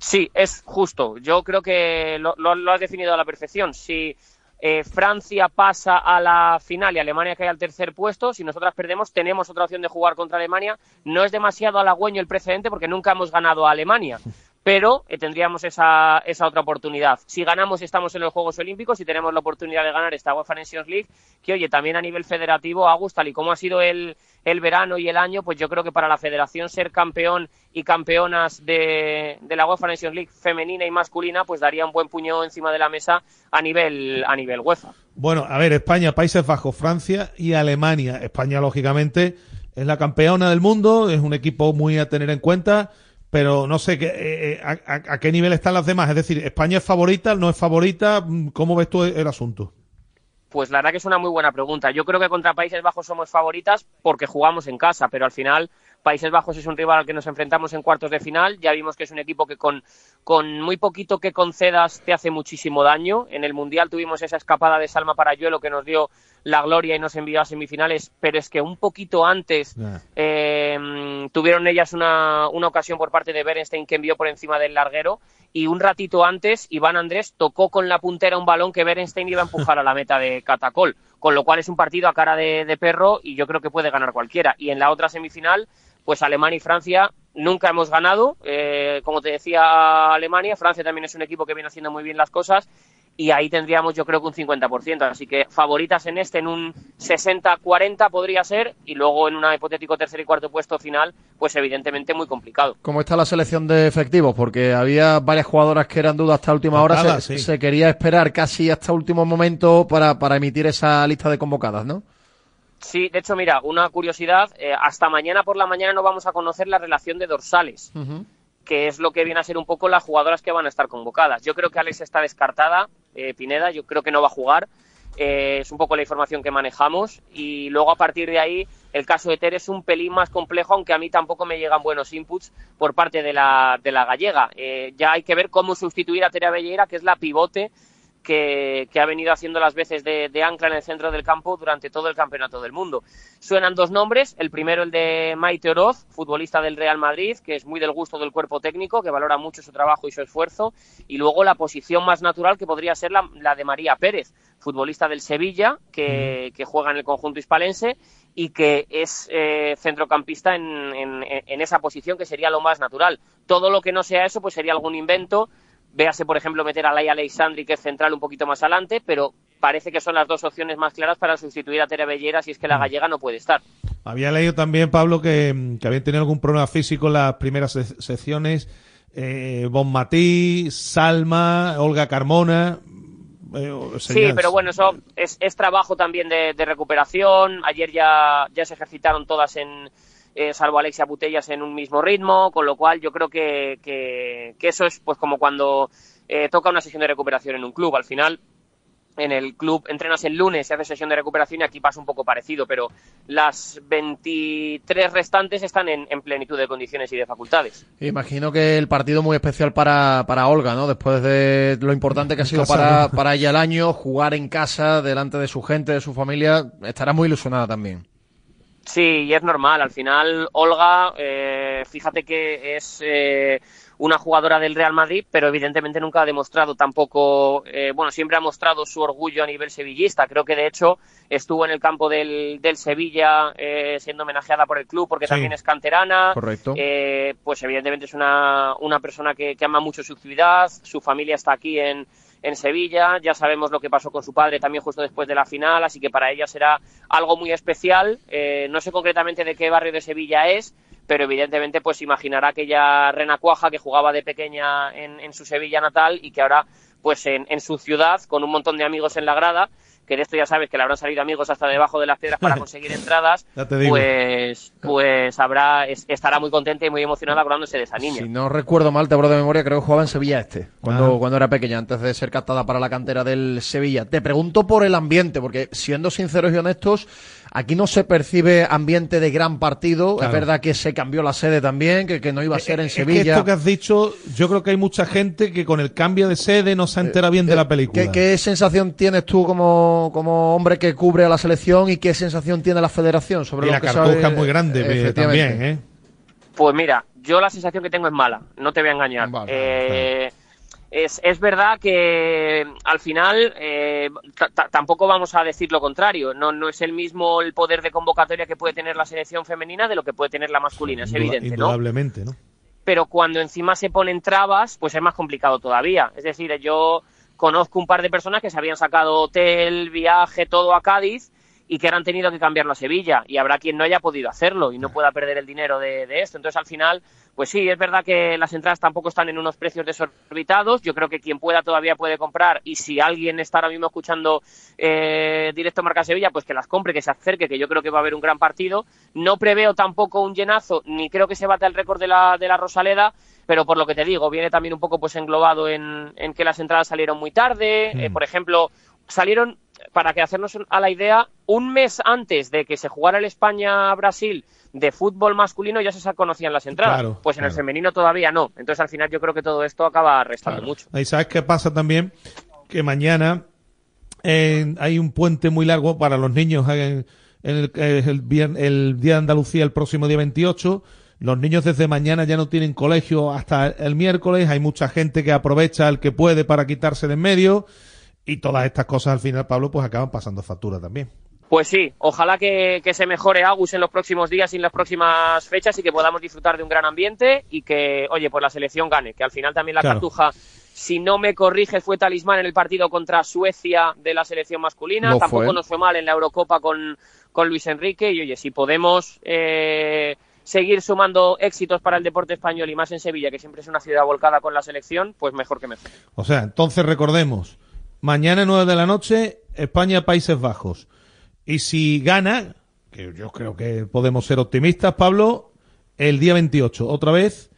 Sí, es justo. Yo creo que lo, lo- has definido a la perfección. Si eh, Francia pasa a la final y Alemania cae al tercer puesto, si nosotras perdemos, tenemos otra opción de jugar contra Alemania. No es demasiado halagüeño el precedente porque nunca hemos ganado a Alemania. Pero eh, tendríamos esa, esa otra oportunidad. Si ganamos, estamos en los Juegos Olímpicos y tenemos la oportunidad de ganar esta UEFA Nations League, que oye, también a nivel federativo, Agus, tal y como ha sido el, el verano y el año, pues yo creo que para la federación ser campeón y campeonas de, de la UEFA Nations League femenina y masculina, pues daría un buen puño encima de la mesa a nivel, a nivel UEFA. Bueno, a ver, España, Países Bajos, Francia y Alemania. España, lógicamente, es la campeona del mundo, es un equipo muy a tener en cuenta, pero no sé qué, eh, eh, a, a- qué nivel están las demás. Es decir, ¿España es favorita, no es favorita? ¿Cómo ves tú el asunto? Pues la verdad que es una muy buena pregunta. Yo creo que contra Países Bajos somos favoritas porque jugamos en casa, pero al final Países Bajos es un rival al que nos enfrentamos en cuartos de final. Ya vimos que es un equipo que con, con muy poquito que concedas te hace muchísimo daño. En el Mundial tuvimos esa escapada de Salma Parayuelo que nos dio la gloria y nos envió a semifinales, pero es que un poquito antes eh, tuvieron ellas una, una ocasión por parte de Berenstein que envió por encima del larguero y un ratito antes Iván Andrés tocó con la puntera un balón que Berenstein iba a empujar a la meta de Catacol, con lo cual es un partido a cara de, de perro y yo creo que puede ganar cualquiera. Y en la otra semifinal, pues Alemania y Francia nunca hemos ganado, eh, como te decía Alemania, Francia también es un equipo que viene haciendo muy bien las cosas y ahí tendríamos yo creo que un 50%, así que favoritas en este en un 60-40 podría ser y luego en un hipotético tercer y cuarto puesto final, pues evidentemente muy complicado. ¿Cómo está la selección de efectivos? Porque había varias jugadoras que eran dudas hasta última hora. Contadas, Se, sí. se quería esperar casi hasta último momento para, para emitir esa lista de convocadas, ¿no? Sí, de hecho, mira, una curiosidad, eh, hasta mañana por la mañana no vamos a conocer la relación de dorsales, que es lo que viene a ser un poco las jugadoras que van a estar convocadas. Yo creo que Alex está descartada, eh, Pineda, yo creo que no va a jugar. Eh, es un poco la información que manejamos y luego a partir de ahí el caso de Ter es un pelín más complejo aunque a mí tampoco me llegan buenos inputs por parte de la, de la gallega Eh, ya hay que ver cómo sustituir a Tere Belleira que es la pivote que, que ha venido haciendo las veces de, de ancla en el centro del campo durante todo el campeonato del mundo. Suenan dos nombres, el primero el de Maite Oroz, futbolista del Real Madrid, que es muy del gusto del cuerpo técnico, que valora mucho su trabajo y su esfuerzo, y luego la posición más natural que podría ser la, la de María Pérez, futbolista del Sevilla, que, que juega en el conjunto hispalense y que es eh, centrocampista en, en- en esa posición que sería lo más natural. Todo lo que no sea eso, pues sería algún invento, Véase, por ejemplo, meter a Laia Alexandri, que es central un poquito más adelante, pero parece que son las dos opciones más claras para sustituir a Tere Bellera si es que la gallega no puede estar. Había leído también, Pablo, que, mm, que habían tenido algún problema físico en las primeras se- secciones. Eh, Bon Matí, Salma, Olga Carmona. eh, o- Sí, pero bueno, eso es, es trabajo también de, de recuperación. Ayer ya, ya se ejercitaron todas en, eh, salvo Alexia Putellas, en un mismo ritmo, con lo cual yo creo que, que, que eso es pues como cuando eh, toca una sesión de recuperación en un club. Al final, en el club entrenas el lunes y haces sesión de recuperación y aquí pasa un poco parecido, pero las 23 restantes están en, en plenitud de condiciones y de facultades. Imagino que el partido muy especial para, para Olga, ¿no? Después de lo importante que ha sido casa, para, ¿no? para ella el año, jugar en casa, delante de su gente, de su familia, estará muy ilusionada también. Sí, y es normal. Al final, Olga, eh, fíjate que es eh, una jugadora del Real Madrid, pero evidentemente nunca ha demostrado tampoco, eh, bueno, siempre ha mostrado su orgullo a nivel sevillista. Creo que de hecho estuvo en el campo del, del Sevilla eh, siendo homenajeada por el club porque Sí. también es canterana. Correcto. Eh, pues evidentemente es una, una persona que, que ama mucho su ciudad, su familia está aquí en, en Sevilla, ya sabemos lo que pasó con su padre también justo después de la final, así que para ella será algo muy especial. Eh, no sé concretamente de qué barrio de Sevilla es, pero evidentemente pues imaginará aquella renacuaja que jugaba de pequeña en, en su Sevilla natal y que ahora pues en, en su ciudad con un montón de amigos en la grada que de esto ya sabes que le habrán salido amigos hasta debajo de las piedras para conseguir entradas, Ya te digo. pues pues habrá es- estará muy contenta y muy emocionada acordándose de esa niña. Si no recuerdo mal, te hablo de memoria, creo que jugaba en Sevilla Este, cuando, Ah. cuando era pequeña, antes de ser captada para la cantera del Sevilla. Te pregunto por el ambiente, porque siendo sinceros y honestos, aquí no se percibe ambiente de gran partido. Claro. Es verdad que se cambió la sede también, que, que no iba a ser en Es que Sevilla. esto que has dicho, yo creo que hay mucha gente que con el cambio de sede no se entera bien de la película. Eh, ¿Qué, qué sensación tienes tú como, como hombre que cubre a la selección y qué sensación tiene la federación sobre y lo la que cartuja sabe- es muy grande eh, también, ¿eh? Pues mira, yo la sensación que tengo es mala, no te voy a engañar. Eh, es, es verdad que al final eh, ta- ta- tampoco vamos a decir lo contrario. No, no es el mismo el poder de convocatoria que puede tener la selección femenina de lo que puede tener la masculina, es evidente, ¿no? Indudablemente, ¿no? pero cuando encima se ponen trabas, pues es más complicado todavía. Es decir, yo conozco un par de personas que se habían sacado hotel, viaje, todo a Cádiz y que ahora han tenido que cambiarlo a Sevilla y habrá quien no haya podido hacerlo y no pueda perder el dinero de, de esto. Entonces, al final, pues sí, es verdad que las entradas tampoco están en unos precios desorbitados. Yo creo que quien pueda todavía puede comprar y si alguien está ahora mismo escuchando eh, directo Marca Sevilla, pues que las compre, que se acerque, que yo creo que va a haber un gran partido. No preveo tampoco un llenazo, ni creo que se bate el récord de la, de la Rosaleda, pero por lo que te digo, viene también un poco pues englobado en, en que las entradas salieron muy tarde. Eh, por ejemplo, salieron, para que hacernos a la idea, un mes antes de que se jugara el España-Brasil de fútbol masculino ya se conocían las entradas. Claro, pues en el femenino todavía no. Entonces al final yo creo que todo esto acaba restando mucho. Ahí sabes qué pasa también, que mañana eh, hay un puente muy largo para los niños en, en el, el Día de Andalucía el próximo día 28. Los niños desde mañana ya no tienen colegio hasta el miércoles. Hay mucha gente que aprovecha el que puede para quitarse de en medio. Y todas estas cosas al final, Pablo, pues acaban pasando factura también. Pues sí, ojalá que, que se mejore Agus en los próximos días y en las próximas fechas y que podamos disfrutar de un gran ambiente y que, oye, pues la selección gane, que al final también la Claro. Cartuja, si no me corrige, fue talismán en el partido contra Suecia de la selección masculina, tampoco fue. nos fue mal en la Eurocopa con, con Luis Enrique y, oye, si podemos eh, seguir sumando éxitos para el deporte español y más en Sevilla, que siempre es una ciudad volcada con la selección, pues mejor que mejor. O sea, entonces recordemos, mañana 9 de la noche, España-Países Bajos. Y si gana, que yo creo que podemos ser optimistas, Pablo, el día 28, otra vez,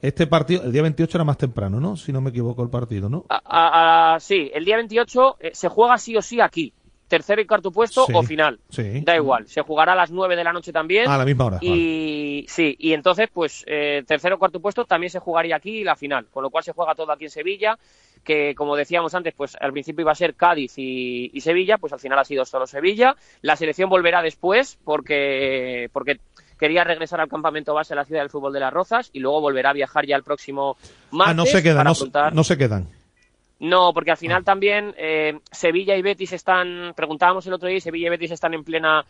este partido, el día 28 era más temprano, ¿no? Si no me equivoco el partido, ¿no? A- a- a- sí, el día 28 eh, se juega sí o sí aquí. Tercero y cuarto puesto Sí, o final. sí. Da igual. Se jugará a las 9 de la noche también. A la misma hora, Y sí, y entonces, pues, eh, tercero o cuarto puesto también se jugaría aquí la final. Con lo cual se juega todo aquí en Sevilla. Que como decíamos antes, pues al principio iba a ser Cádiz y, y Sevilla, pues al final ha sido solo Sevilla. La selección volverá después porque, porque quería regresar al campamento base de la ciudad del fútbol de las Rozas y luego volverá a viajar ya el próximo martes ah, no se quedan, no se quedan. No, porque al Ah. final también eh, Sevilla y Betis están, preguntábamos el otro día, Sevilla y Betis están en plena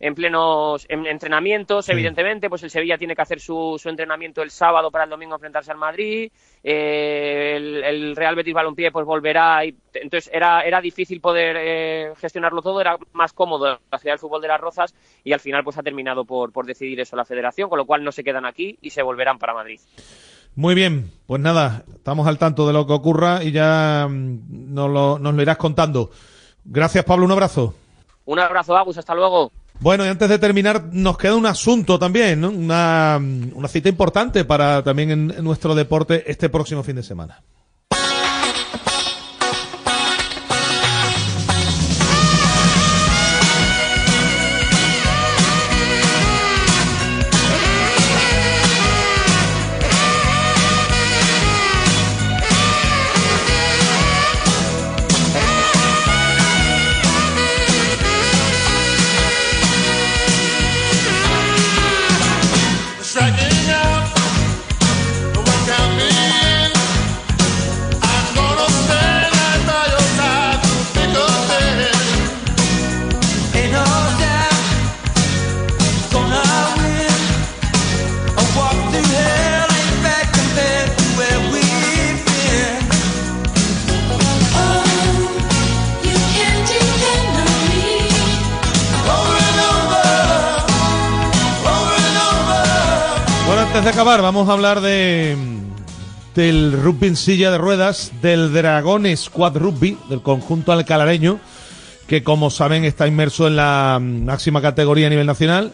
en plenos en- entrenamientos, evidentemente, pues el Sevilla tiene que hacer su, su entrenamiento el sábado para el domingo enfrentarse al Madrid, eh, el, el Real Betis Balompié pues volverá, y, entonces era, era difícil poder eh, gestionarlo todo, era más cómodo la ciudad del fútbol de las Rozas y al final pues ha terminado por, por decidir eso la federación, con lo cual no se quedan aquí y se volverán para Madrid. Muy bien, pues nada, estamos al tanto de lo que ocurra y ya mm, nos lo, nos lo irás contando. Gracias, Pablo, un abrazo. Un abrazo, Agus, hasta luego. Bueno, y antes de terminar, nos queda un asunto también, ¿no? una, una cita importante para también en, en nuestro deporte este próximo fin de semana. Antes de acabar, vamos a hablar de del rugby en silla de ruedas, del Dragones Squad Rugby, del conjunto alcalareño, que como saben está inmerso en la máxima categoría a nivel nacional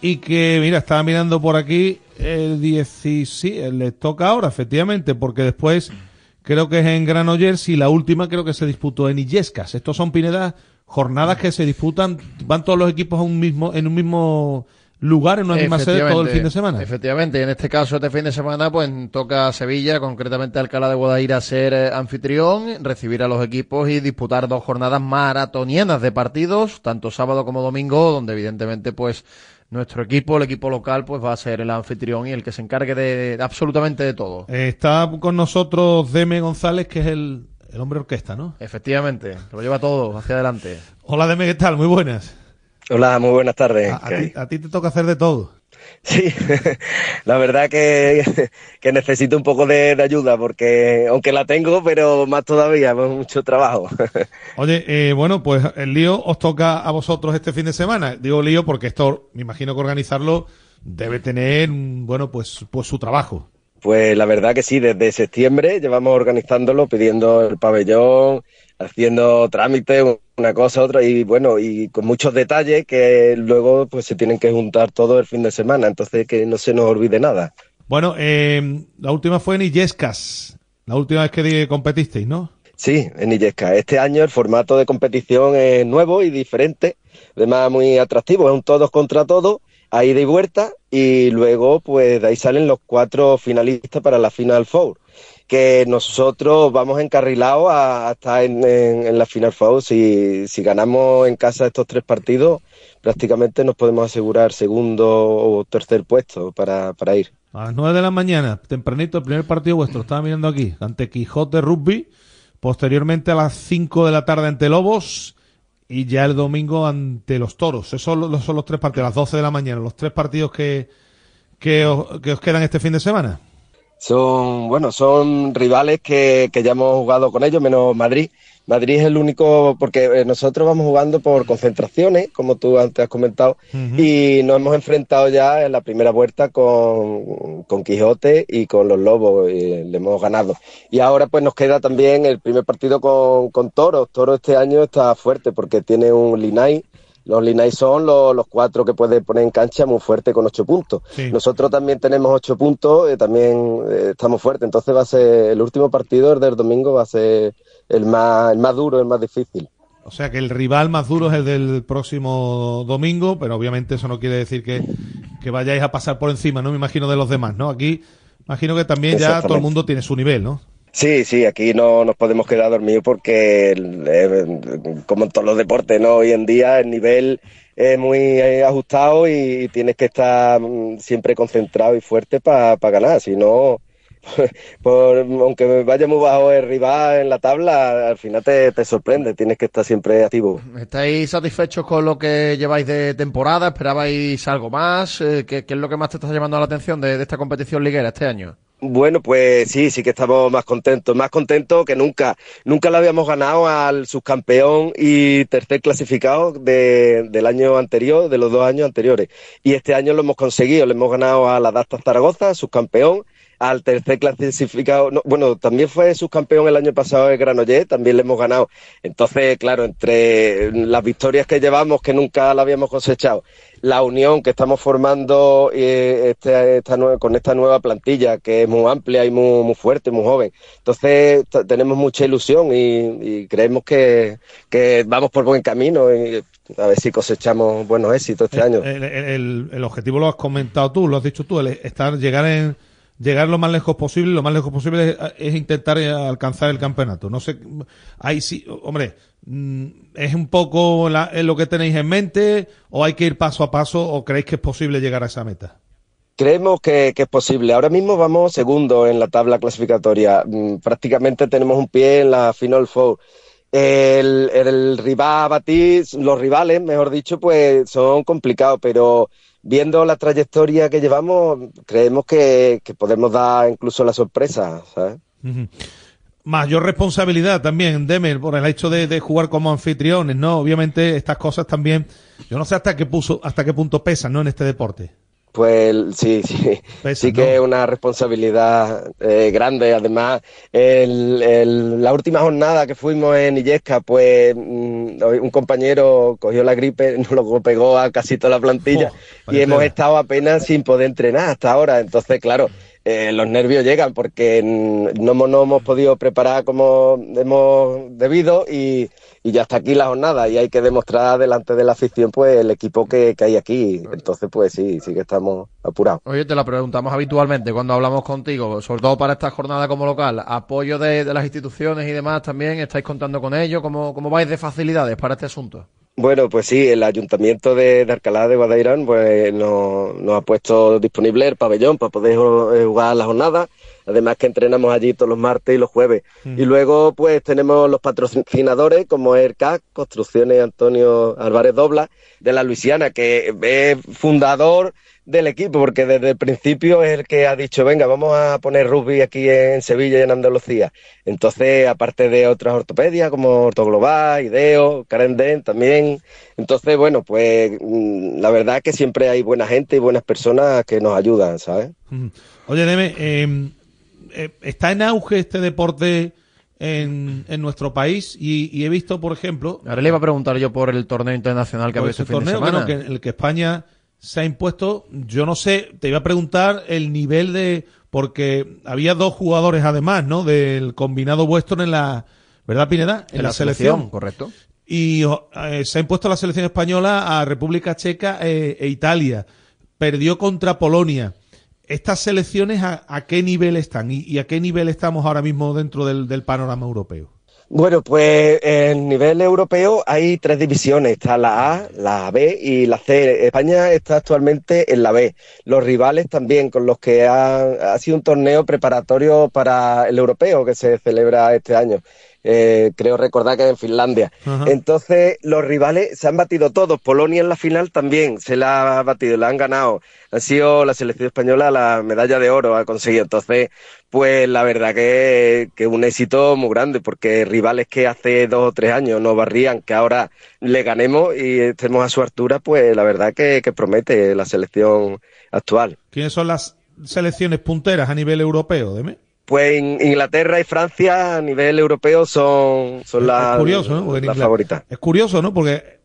y que, mira, estaba mirando por aquí el 17, le toca ahora, efectivamente, porque después creo que es en Granollers y la última creo que se disputó en Illescas. Estos son, Pineda, jornadas que se disputan, van todos los equipos a un mismo, en un mismo lugar, en una misma sede todo el fin de semana. Efectivamente, en este caso, este fin de semana, pues toca Sevilla, concretamente Alcalá de Guadaira, ser eh, anfitrión, recibir a los equipos y disputar dos jornadas maratonianas de partidos, tanto sábado como domingo, donde evidentemente, pues nuestro equipo, el equipo local, pues va a ser el anfitrión y el que se encargue de, de absolutamente de todo. Está con nosotros Deme González, que es el, el hombre orquesta, ¿no? Efectivamente, lo lleva todo hacia adelante. Hola Deme, ¿qué tal? Muy buenas. Hola, muy buenas tardes. A, a ¿Qué ti, a ti te toca hacer de todo. Sí, la verdad que, que necesito un poco de, de ayuda porque aunque la tengo, pero más todavía, mucho trabajo. Oye, eh, bueno, pues el lío os toca a vosotros este fin de semana. Digo lío porque esto, me imagino que organizarlo debe tener, bueno, pues, pues su trabajo. Pues la verdad que sí, desde septiembre llevamos organizándolo, pidiendo el pabellón, haciendo trámites, una cosa, otra, y bueno, y con muchos detalles que luego pues se tienen que juntar todo el fin de semana, entonces que no se nos olvide nada. Bueno, eh, la última fue en Illescas, la última vez que competisteis, ¿no? Sí, en Illesca. Este año el formato de competición es nuevo y diferente, además muy atractivo, es un todos contra todos, a ida y vuelta, y luego pues de ahí salen los cuatro finalistas para la Final Four, que nosotros vamos encarrilados a, estar en, la Final Four. Si, si ganamos en casa estos tres partidos, prácticamente nos podemos asegurar segundo o tercer puesto para, para ir. A las 9 de la mañana, tempranito, el primer partido vuestro, estaba mirando aquí, ante Quijote Rugby, posteriormente a las 5 de la tarde ante Lobos y ya el domingo ante los Toros. Esos son los, son los tres partidos, a las 12 de la mañana, los tres partidos que, que os quedan este fin de semana. Son, bueno, son rivales que, que ya hemos jugado con ellos, menos Madrid. Madrid es el único, porque eh, nosotros vamos jugando por concentraciones, como tú antes has comentado, y nos hemos enfrentado ya en la primera vuelta con, con Quijote y con los Lobos, y le hemos ganado. Y ahora pues nos queda también el primer partido con, con Toro. Toro este año está fuerte porque tiene un Linay. Los Linay son los, los cuatro que puede poner en cancha muy fuerte con ocho puntos. Sí. Nosotros también tenemos ocho puntos, eh, también eh, estamos fuertes. Entonces va a ser el último partido, el del domingo, va a ser el más, el más duro, el más difícil. O sea que el rival más duro es el del próximo domingo, pero obviamente eso no quiere decir que, que vayáis a pasar por encima, ¿no? Me imagino de los demás, ¿no? Aquí imagino que también ya todo el mundo tiene su nivel, ¿no? Sí, sí, aquí no nos podemos quedar dormidos porque, eh, como en todos los deportes, ¿no? Hoy en día el nivel es muy eh, ajustado y tienes que estar mm, siempre concentrado y fuerte para ganar. Si no, por, aunque vaya muy bajo el rival en la tabla, al final te, te sorprende. Tienes que estar siempre activo. ¿Estáis satisfechos con lo que lleváis de temporada? ¿Esperabais algo más? Eh, ¿Qué, qué es lo que más te está llamando la atención de, de esta competición liguera este año? Bueno, pues sí, sí que estamos más contentos, más contentos que nunca. Nunca le habíamos ganado al subcampeón y tercer clasificado de- del año anterior, de los dos años anteriores. Y este año lo hemos conseguido, le hemos ganado a la Dasta Zaragoza, subcampeón, al tercer clasificado, no, bueno, también fue subcampeón el año pasado el Granollers, también le hemos ganado. Entonces, claro, entre las victorias que llevamos, que nunca la habíamos cosechado, la unión que estamos formando eh, este- esta con esta nueva plantilla, que es muy amplia y muy, muy fuerte, muy joven. Entonces, tenemos mucha ilusión y, y creemos que, que vamos por buen camino y a ver si cosechamos buenos éxitos este año. El, el- el- el objetivo lo has comentado tú, lo has dicho tú, estar, llegar en llegar lo más lejos posible, lo más lejos posible es, intentar eh, alcanzar el campeonato. No sé, ahí sí, hombre, mm, es un poco lo que tenéis en mente o hay que ir paso a paso o creéis que es posible llegar a esa meta. Creemos que, que es posible. Ahora mismo vamos segundo en la tabla clasificatoria. Mm, Prácticamente tenemos un pie en la Final Four. El, el rival a batir, los rivales, mejor dicho, pues son complicados, pero viendo la trayectoria que llevamos, creemos que, que podemos dar incluso la sorpresa, ¿sabes? Mayor responsabilidad también, Demer, por el hecho de, de jugar como anfitriones, ¿no? Obviamente estas cosas también, yo no sé hasta qué puso, hasta qué punto pesan, ¿no? En este deporte. Pues sí, sí, sí que es una responsabilidad eh, grande. Además, el- el- la última jornada que fuimos en Illesca, pues mm, un compañero cogió la gripe, nos lo pegó a casi toda la plantilla y hemos estado apenas sin poder entrenar hasta ahora. Entonces, claro, eh, los nervios llegan porque mm, no, no hemos podido preparar como hemos debido y, y ya está aquí la jornada y hay que demostrar delante de la afición pues el equipo que, que hay aquí. Entonces, pues sí, sí que estamos apurados. Oye, te la preguntamos habitualmente cuando hablamos contigo, sobre todo para esta jornada como local. Apoyo de, de las instituciones y demás también, ¿estáis contando con ello? ¿Cómo, ¿Cómo vais de facilidades para este asunto? Bueno, pues sí, el Ayuntamiento de, de Alcalá de Guadairán pues, nos, nos ha puesto disponible el pabellón para poder jugar la jornada. Además que entrenamos allí todos los martes y los jueves. Mm. Y luego pues tenemos los patrocinadores como ERCAC, Construcciones Antonio Álvarez Dobla, de la Luisiana, que es fundador del equipo, porque desde el principio es el que ha dicho, venga, vamos a poner rugby aquí en Sevilla y en Andalucía. Entonces, aparte de otras ortopedias como Ortoglobal, Ideo, Carenden también. Entonces, bueno, pues mm, la verdad es que siempre hay buena gente y buenas personas que nos ayudan, ¿sabes? Oye, Deme, eh, eh, está en auge este deporte en, en nuestro país y, y he visto, por ejemplo... Ahora le iba a preguntar yo por el torneo internacional que había ese este fin de torneo, semana. bueno, que, el que España se ha impuesto, yo no sé, te iba a preguntar el nivel de... Porque había dos jugadores además, ¿no? Del combinado vuestro en la... ¿Verdad, Pineda? En, la, selección. correcto. Y eh, se ha impuesto la selección española a República Checa eh, e Italia. Perdió contra Polonia. ¿Estas selecciones a, qué nivel están? ¿Y, a qué nivel estamos ahora mismo dentro del, del panorama europeo? Bueno, pues en nivel europeo hay tres divisiones. Está la A, la B y la C. España está actualmente en la B. Los rivales también con los que ha, ha sido un torneo preparatorio para el europeo que se celebra este año. Eh, creo recordar que es en Finlandia. Ajá. Entonces, los rivales se han batido todos. Polonia en la final también se la ha batido, la han ganado. Ha sido la selección española la medalla de oro, ha conseguido. Entonces, pues la verdad que que un éxito muy grande, porque rivales que hace dos o tres años nos barrían, que ahora le ganemos y estemos a su altura, pues la verdad que, que promete la selección actual. ¿Quiénes son las selecciones punteras a nivel europeo, Deme? Pues in- Inglaterra y Francia a nivel europeo son, son las, en favoritas. Es curioso, ¿no? Porque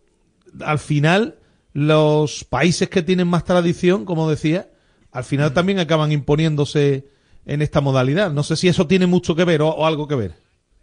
al final los países que tienen más tradición, como decía, al final Mm. también acaban imponiéndose en esta modalidad. No sé si eso tiene mucho que ver o, o algo que ver.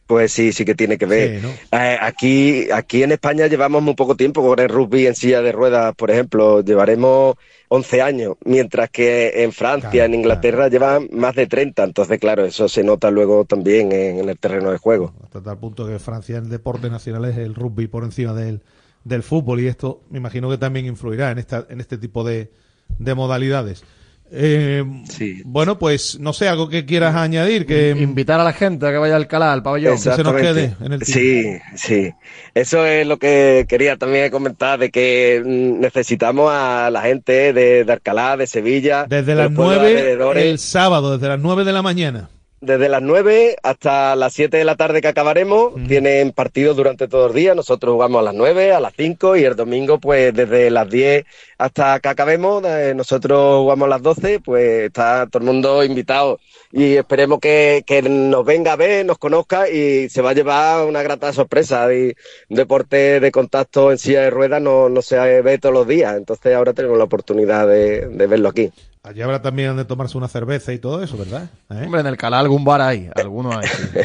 Pues sí, sí que tiene que ver. Sí, ¿no? Eh, aquí, aquí en España llevamos muy poco tiempo con el rugby en silla de ruedas, por ejemplo. Llevaremos 11 años, mientras que en Francia, en Inglaterra, llevan más de 30. Entonces, claro, eso se nota luego también en, en el terreno de juego. Hasta tal punto que Francia el deporte nacional es el rugby por encima del, del fútbol y esto me imagino que también influirá en esta en este tipo de, de modalidades. Eh, Bueno, pues no sé, algo que quieras añadir. que Invitar a la gente a que vaya al Alcalá, al pabellón. Que se nos quede en el Sí, sí. Eso es lo que quería también comentar, de que mm, necesitamos a la gente de, de Alcalá, de Sevilla, Desde de las los pueblos 9 alrededores. el sábado, desde las 9 de la mañana. Desde las 9 hasta las 7 de la tarde que acabaremos, tienen partidos durante todo el día. Nosotros jugamos a las 9, a las 5 y el domingo, pues desde las 10 hasta que acabemos, eh, nosotros jugamos a las 12, pues está todo el mundo invitado. Y esperemos que, que nos venga a ver, nos conozca y se va a llevar una grata sorpresa. Y un deporte de contacto en silla de ruedas no, no se ve todos los días, entonces ahora tenemos la oportunidad de, de verlo aquí. Allí habrá también de tomarse una cerveza y todo eso, ¿verdad? ¿Eh? Hombre, en el Alcalá algún bar hay, alguno hay. sí.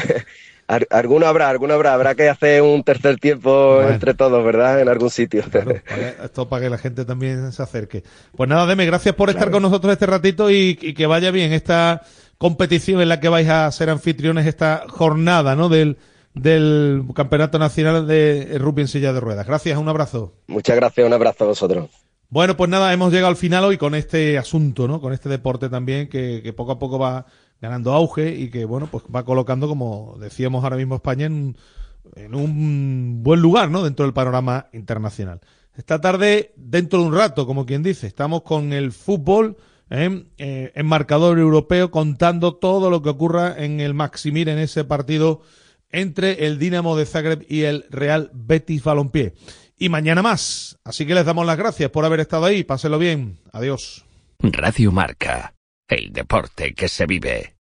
Ar- Alguno habrá, alguno habrá. Habrá que hacer un tercer tiempo entre todos, ¿verdad? En algún sitio. Para- Esto para que la gente también se acerque. Pues nada, Deme, gracias por estar con nosotros este ratito y, y que vaya bien esta competición en la que vais a ser anfitriones esta jornada, ¿no? Del, del Campeonato Nacional de Rugby en Silla de Ruedas. Gracias, un abrazo. Muchas gracias, un abrazo a vosotros. Bueno, pues nada, hemos llegado al final hoy con este asunto, ¿no? Con este deporte también que, que poco a poco va ganando auge y que, bueno, pues va colocando, como decíamos ahora mismo España, en, en un buen lugar, ¿no? Dentro del panorama internacional. Esta tarde, dentro de un rato, como quien dice, estamos con el fútbol ¿eh? Eh, en marcador europeo contando todo lo que ocurra en el Maximir en ese partido entre el Dinamo de Zagreb y el Real Betis Balompié. Y mañana más. Así que les damos las gracias por haber estado ahí. Pásenlo bien. Adiós. Radio Marca. El deporte que se vive.